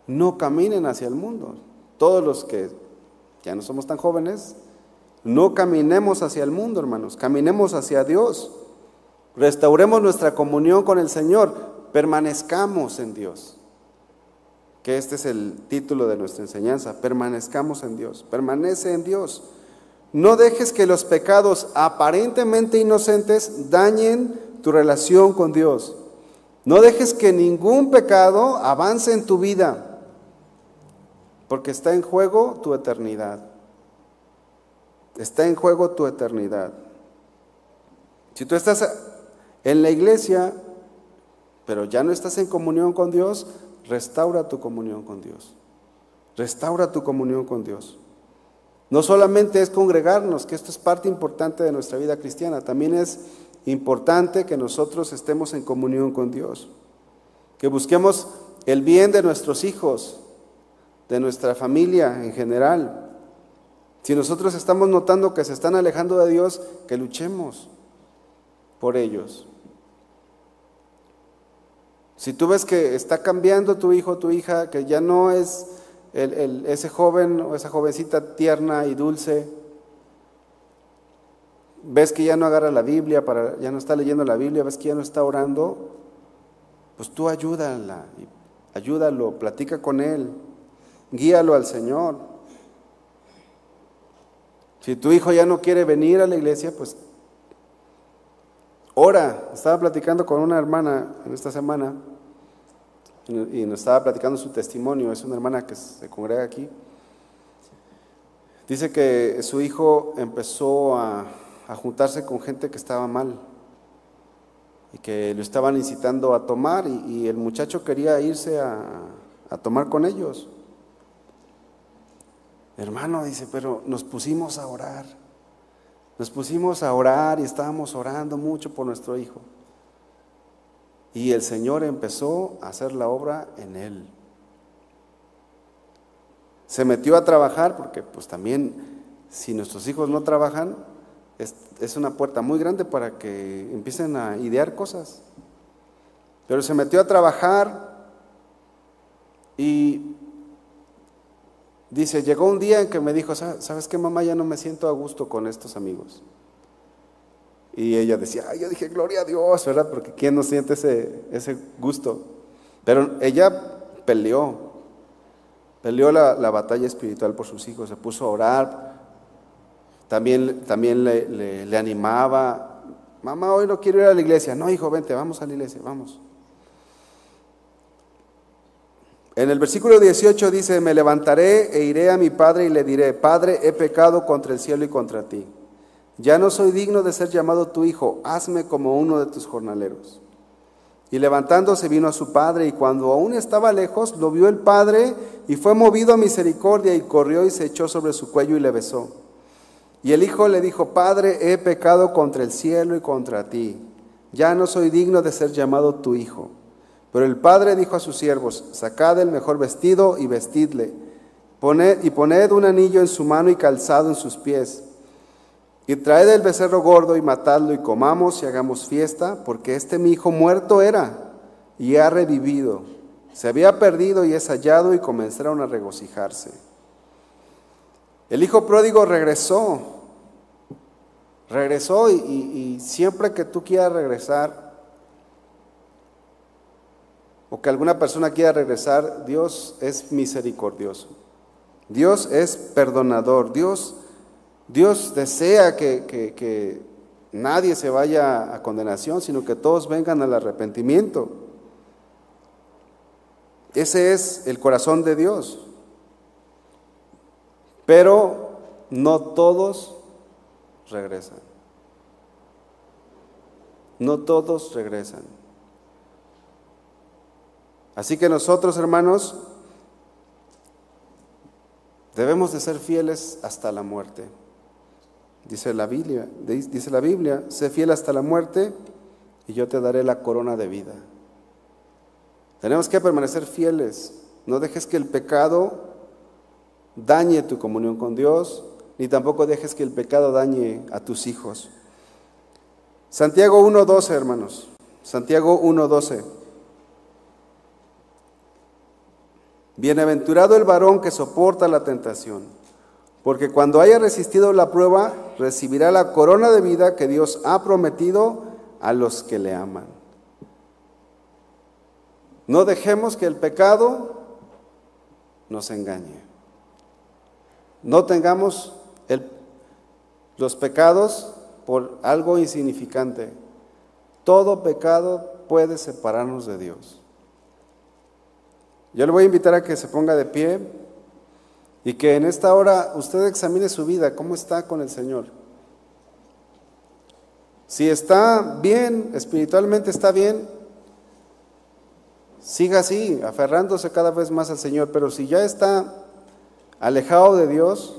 no caminen hacia el mundo. Todos los que ya no somos tan jóvenes, no caminemos hacia el mundo, hermanos, caminemos hacia Dios. Restauremos nuestra comunión con el Señor, permanezcamos en Dios. Que este es el título de nuestra enseñanza, permanezcamos en Dios, permanece en Dios. No dejes que los pecados aparentemente inocentes dañen tu relación con Dios. No dejes que ningún pecado avance en tu vida, porque está en juego tu eternidad. Está en juego tu eternidad. Si tú estás en la iglesia, pero ya no estás en comunión con Dios, restaura tu comunión con Dios. Restaura tu comunión con Dios. No solamente es congregarnos, que esto es parte importante de nuestra vida cristiana, también es importante que nosotros estemos en comunión con Dios, que busquemos el bien de nuestros hijos, de nuestra familia en general. Si nosotros estamos notando que se están alejando de Dios, que luchemos por ellos. Si tú ves que está cambiando tu hijo o tu hija, que ya no es ese joven o esa jovencita tierna y dulce, ves que ya no agarra la Biblia, para, ya no está leyendo la Biblia, ves que ya no está orando, pues tú ayúdala, ayúdalo, platica con él, guíalo al Señor. Si tu hijo ya no quiere venir a la iglesia, pues Ora, estaba platicando con una hermana en esta semana y nos estaba platicando su testimonio. Es una hermana que se congrega aquí. Dice que su hijo empezó a, juntarse con gente que estaba mal y que lo estaban incitando a tomar y, el muchacho quería irse a, a tomar con ellos. Hermano, dice, pero nos pusimos a orar. Nos pusimos a orar y estábamos orando mucho por nuestro hijo. Y el Señor empezó a hacer la obra en él. Se metió a trabajar porque pues también si nuestros hijos no trabajan es, es una puerta muy grande para que empiecen a idear cosas. Pero se metió a trabajar y dice, llegó un día en que me dijo, ¿sabes qué mamá? Ya no me siento a gusto con estos amigos. Y ella decía, ay, yo dije, gloria a Dios, ¿verdad? Porque ¿quién no siente ese, ese gusto? Pero ella peleó, peleó la, batalla espiritual por sus hijos, se puso a orar, también, también le, le animaba, mamá, hoy no quiero ir a la iglesia, no, hijo, vente, vamos a la iglesia, vamos. En el versículo 18 dice, me levantaré e iré a mi padre y le diré, Padre, he pecado contra el cielo y contra ti. Ya no soy digno de ser llamado tu hijo, hazme como uno de tus jornaleros. Y levantándose vino a su padre y cuando aún estaba lejos, lo vio el padre y fue movido a misericordia y corrió y se echó sobre su cuello y le besó. Y el hijo le dijo, Padre, he pecado contra el cielo y contra ti. Ya no soy digno de ser llamado tu hijo. Pero el padre dijo a sus siervos, sacad el mejor vestido y vestidle, poned, y poned un anillo en su mano y calzado en sus pies. Y traed el becerro gordo y matadlo y comamos y hagamos fiesta, porque este mi hijo muerto era y ha revivido. Se había perdido y es hallado y comenzaron a regocijarse. El hijo pródigo regresó, regresó y, y siempre que tú quieras regresar, o que alguna persona quiera regresar, Dios es misericordioso. Dios es perdonador. Dios, Dios desea que, que nadie se vaya a condenación, sino que todos vengan al arrepentimiento. Ese es el corazón de Dios. Pero no todos regresan. No todos regresan. Así que nosotros, hermanos, debemos de ser fieles hasta la muerte. Dice la Biblia, dice la Biblia, sé fiel hasta la muerte y yo te daré la corona de vida. Tenemos que permanecer fieles. No dejes que el pecado dañe tu comunión con Dios, ni tampoco dejes que el pecado dañe a tus hijos. Santiago 1.12, hermanos. Santiago 1.12. Bienaventurado el varón que soporta la tentación, porque cuando haya resistido la prueba, recibirá la corona de vida que Dios ha prometido a los que le aman. No dejemos que el pecado nos engañe. No tengamos los pecados por algo insignificante. Todo pecado puede separarnos de Dios. Yo le voy a invitar a que se ponga de pie y que en esta hora usted examine su vida, cómo está con el Señor. Si está bien, espiritualmente está bien, siga así, aferrándose cada vez más al Señor, pero si ya está alejado de Dios,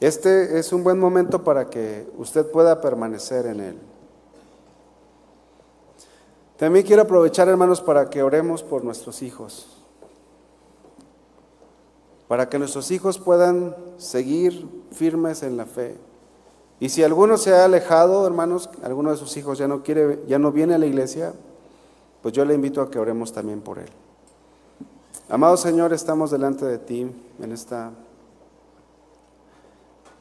este es un buen momento para que usted pueda permanecer en Él. También quiero aprovechar, hermanos, para que oremos por nuestros hijos para que nuestros hijos puedan seguir firmes en la fe. Y si alguno se ha alejado, hermanos, alguno de sus hijos ya no quiere, ya no viene a la iglesia, pues yo le invito a que oremos también por él. Amado Señor, estamos delante de ti en esta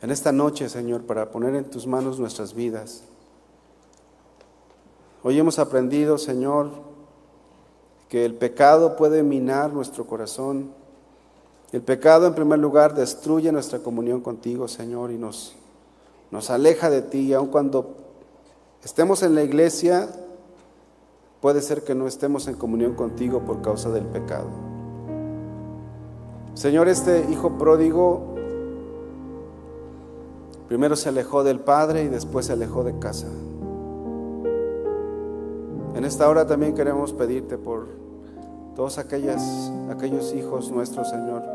en esta noche, Señor, para poner en tus manos nuestras vidas. Hoy hemos aprendido, Señor, que el pecado puede minar nuestro corazón el pecado, en primer lugar, destruye nuestra comunión contigo, Señor, y nos, nos aleja de ti. Y aun cuando estemos en la iglesia, puede ser que no estemos en comunión contigo por causa del pecado. Señor, este hijo pródigo primero se alejó del Padre y después se alejó de casa. En esta hora también queremos pedirte por todos aquellos hijos nuestros, Señor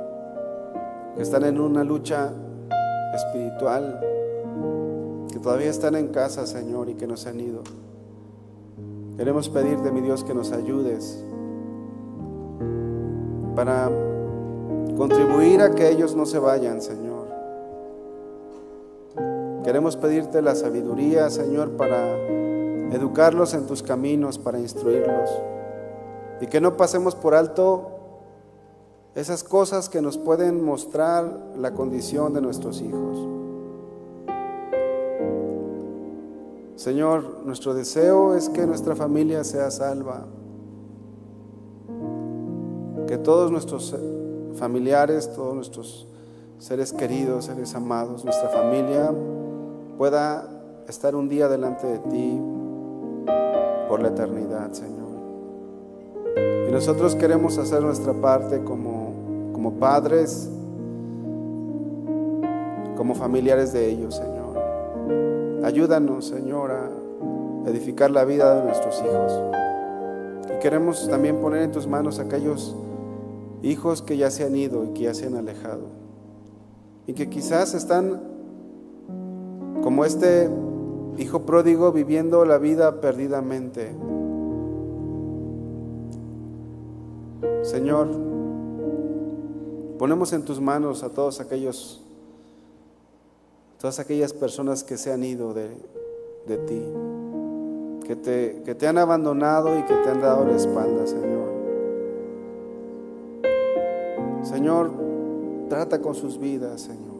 que están en una lucha espiritual, que todavía están en casa, Señor, y que no se han ido. Queremos pedirte, mi Dios, que nos ayudes para contribuir a que ellos no se vayan, Señor. Queremos pedirte la sabiduría, Señor, para educarlos en tus caminos, para instruirlos. Y que no pasemos por alto esas cosas que nos pueden mostrar la condición de nuestros hijos. Señor, nuestro deseo es que nuestra familia sea salva, que todos nuestros familiares, todos nuestros seres queridos, seres amados, nuestra familia pueda estar un día delante de ti por la eternidad, Señor. Y nosotros queremos hacer nuestra parte como, como padres, como familiares de ellos, Señor. Ayúdanos, Señor, a edificar la vida de nuestros hijos. Y queremos también poner en tus manos aquellos hijos que ya se han ido y que ya se han alejado. Y que quizás están como este hijo pródigo viviendo la vida perdidamente. Señor, ponemos en tus manos a todos aquellos todas aquellas personas que se han ido de, ti, que te, que te han abandonado y que te han dado la espalda, Señor. Señor, trata con sus vidas, Señor.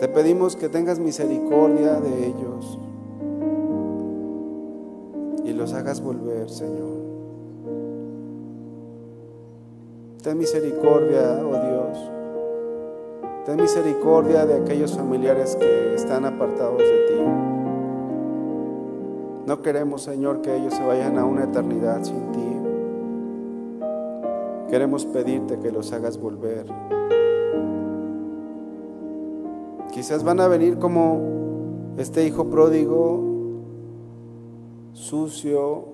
Te pedimos que tengas misericordia de ellos y los hagas volver, Señor. Ten misericordia, oh Dios. Ten misericordia de aquellos familiares que están apartados de ti. No queremos, Señor, que ellos se vayan a una eternidad sin ti. Queremos pedirte que los hagas volver. Quizás van a venir como este hijo pródigo, sucio,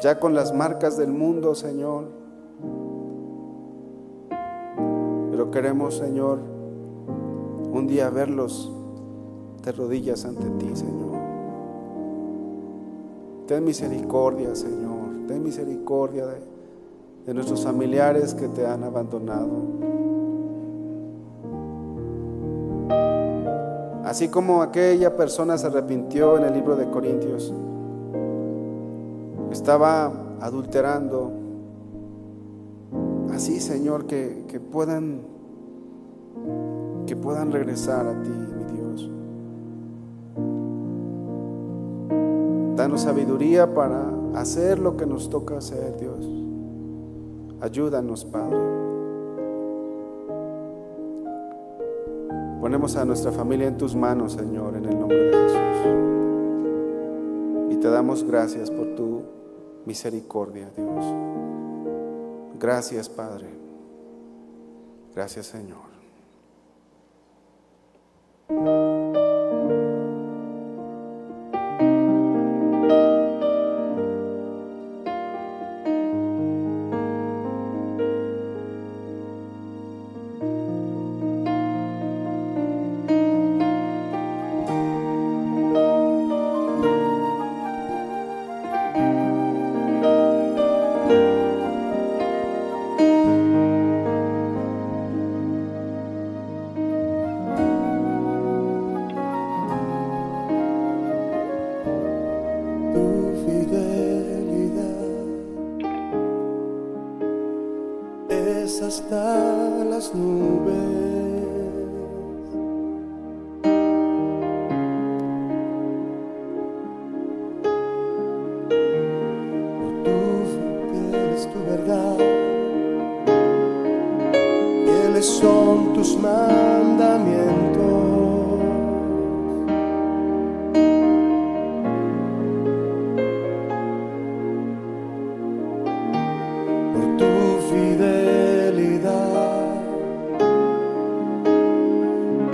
ya con las marcas del mundo, Señor. Pero queremos, Señor, un día verlos de rodillas ante ti, Señor. Ten misericordia, Señor. Ten misericordia de, de nuestros familiares que te han abandonado. Así como aquella persona se arrepintió en el libro de Corintios, estaba adulterando, así, Señor, que, que, puedan que puedan regresar a ti, mi Dios. Danos sabiduría para hacer lo que nos toca hacer, Dios. Ayúdanos, Padre. Ponemos a nuestra familia en tus manos, Señor, en el nombre de Jesús. Y te damos gracias por tu misericordia, Dios. Gracias, Padre. Gracias, Señor.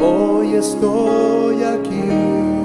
hoy estoy aquí.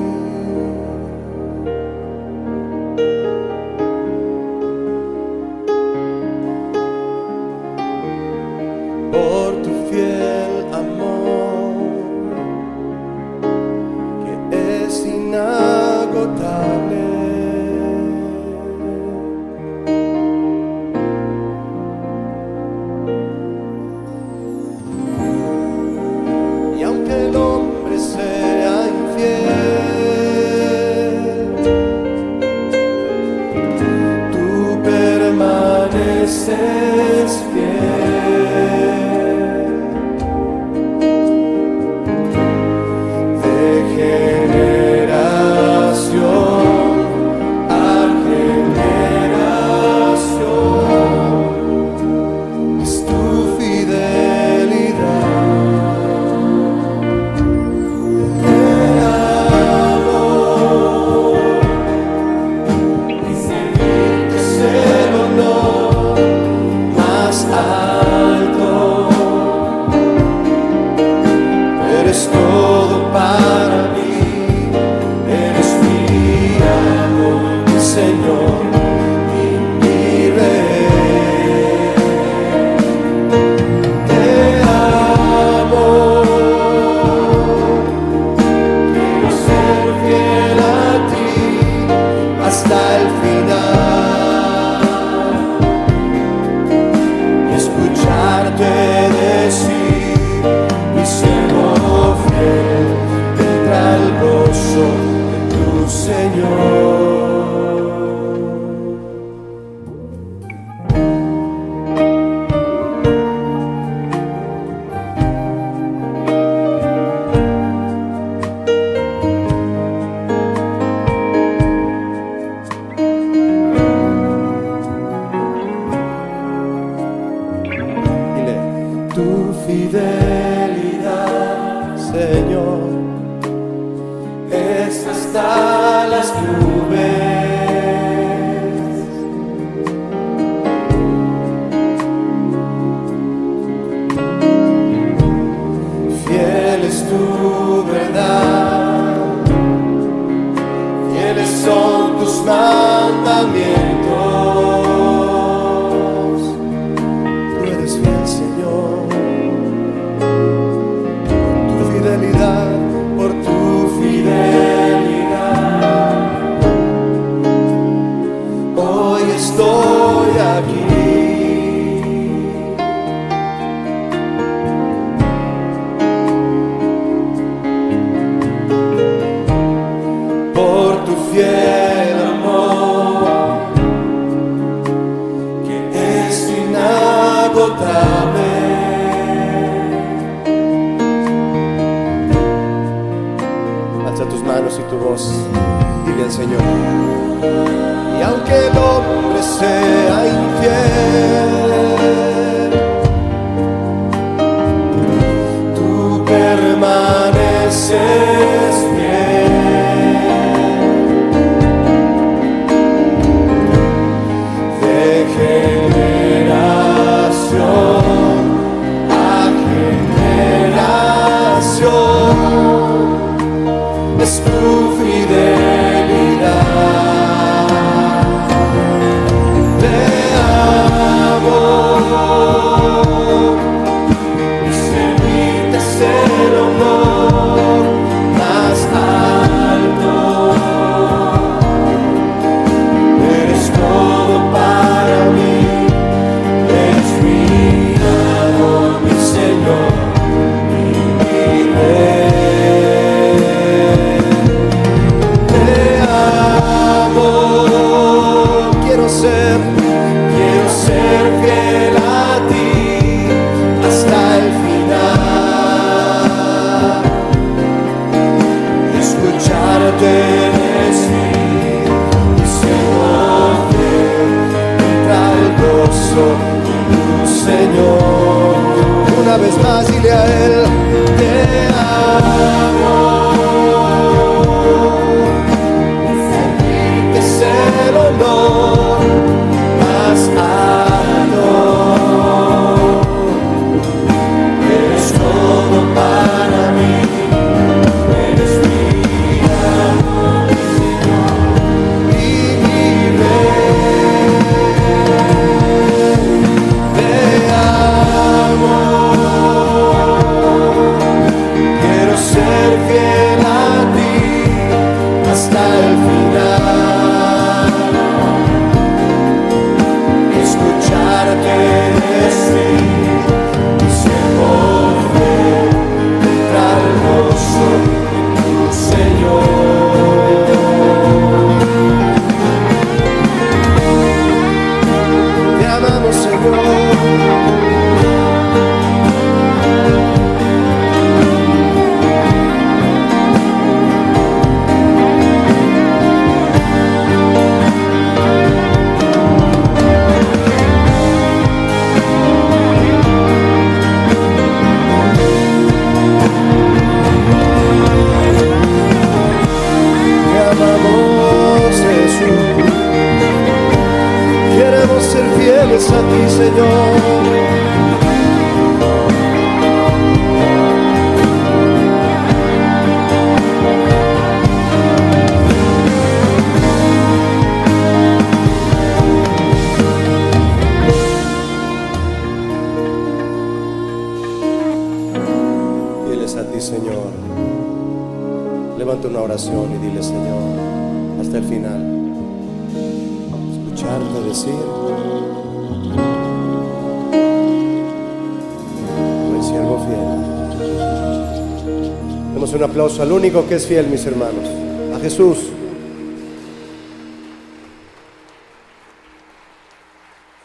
Al único que es fiel, mis hermanos, a Jesús.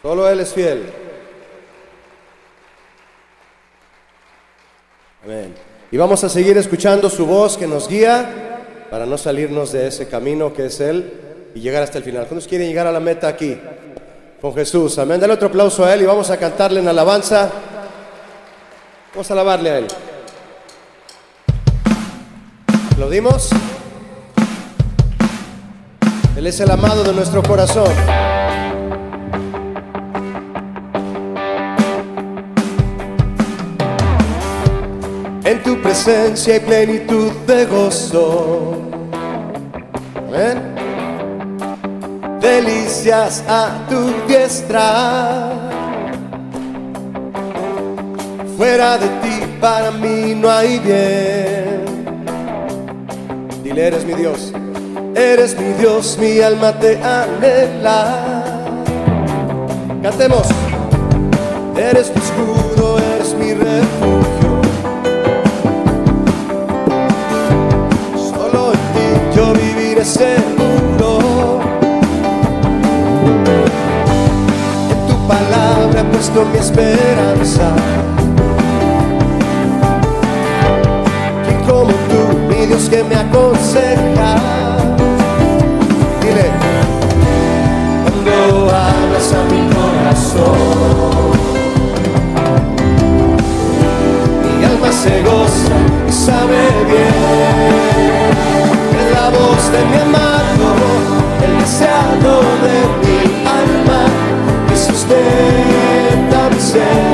Solo Él es fiel. Amén. Y vamos a seguir escuchando su voz que nos guía para no salirnos de ese camino que es Él y llegar hasta el final. ¿Cuántos quieren llegar a la meta aquí? Con Jesús. Amén. Dale otro aplauso a Él y vamos a cantarle en alabanza. Vamos a alabarle a Él. ¿Aplaudimos? Él es el amado de nuestro corazón. En tu presencia hay plenitud de gozo. Amén. Delicias a tu diestra. Fuera de ti para mí no hay bien. Eres mi Dios. Eres mi Dios, mi alma te anhela. Cantemos. Eres mi escudo, eres mi refugio. Solo en ti yo viviré seguro. En tu palabra he puesto mi esperanza. Dios que me aconseja? Dile, cuando hablas a mi corazón, mi alma se goza y sabe bien. Es la voz de mi amado, el deseado de mi alma, que sustenta mi ser.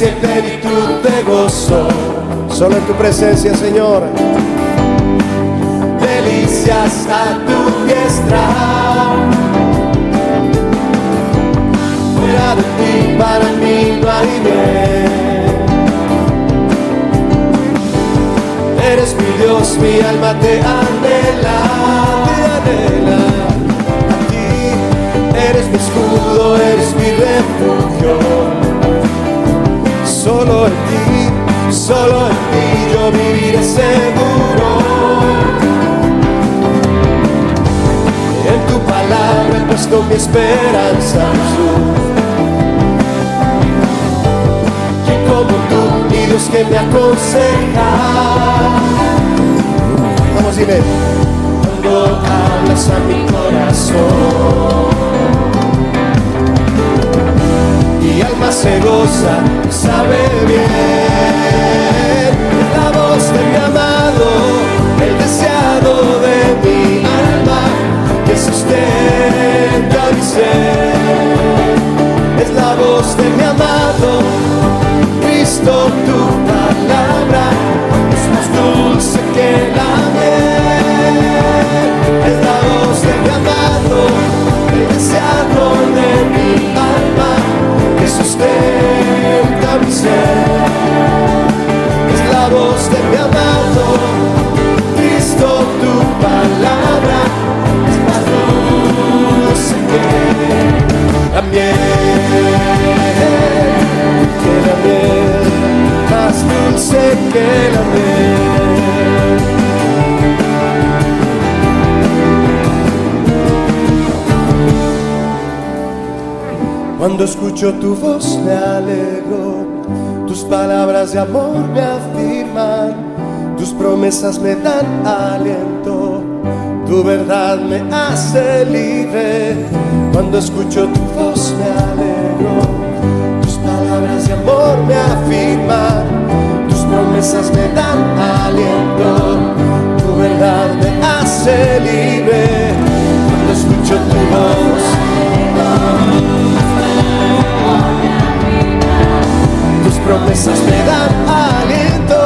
hay plenitud de gozo. Solo en tu presencia, Señor. Delicias a tu diestra. Fuera de ti para mí no hay bien. Eres mi Dios, mi alma te anhela, te anhela escudo, eres mi refugio. Solo en ti, solo en ti yo viviré seguro. En tu palabra he puesto mi esperanza, Jesús. ¿Quién como tú, mi Dios que me aconseja? Vamos, dime. Cuando hablas a mi corazón se goza, sabe bien. Es la voz de mi amado, el deseado de mi alma, que sustenta mi ser. Es la voz de mi amado, Cristo tu palabra, es más dulce que la miel. Es la voz de mi amado, el deseado de mi alma sustenta mi ser. Es la voz de mi amado, Cristo tu palabra es más dulce que la miel, que la miel, más dulce que la miel. Cuando escucho tu voz me alegro, tus palabras de amor me afirman, tus promesas me dan aliento, tu verdad me hace libre. Cuando escucho tu voz me alegro, tus palabras de amor me afirman, tus promesas me dan aliento, tu verdad me hace libre. Cuando escucho tu voz, tus promesas me dan aliento,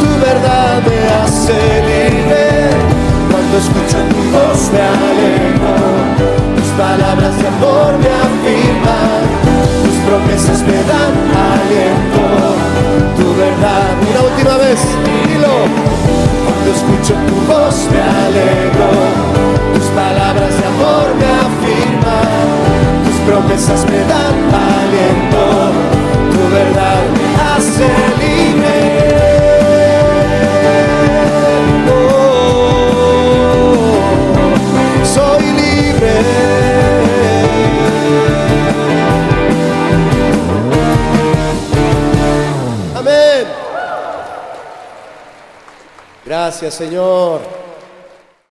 tu verdad me hace libre. Cuando escucho tu voz me alegro, tus palabras de amor me afirman, tus promesas me dan aliento, tu verdad. Una última vez, dilo. Cuando escucho tu voz me alegro, tus palabras de amor me afirman, tus promesas me dan aliento, verdad me hace libre. Oh, soy libre. Amén. Gracias, Señor.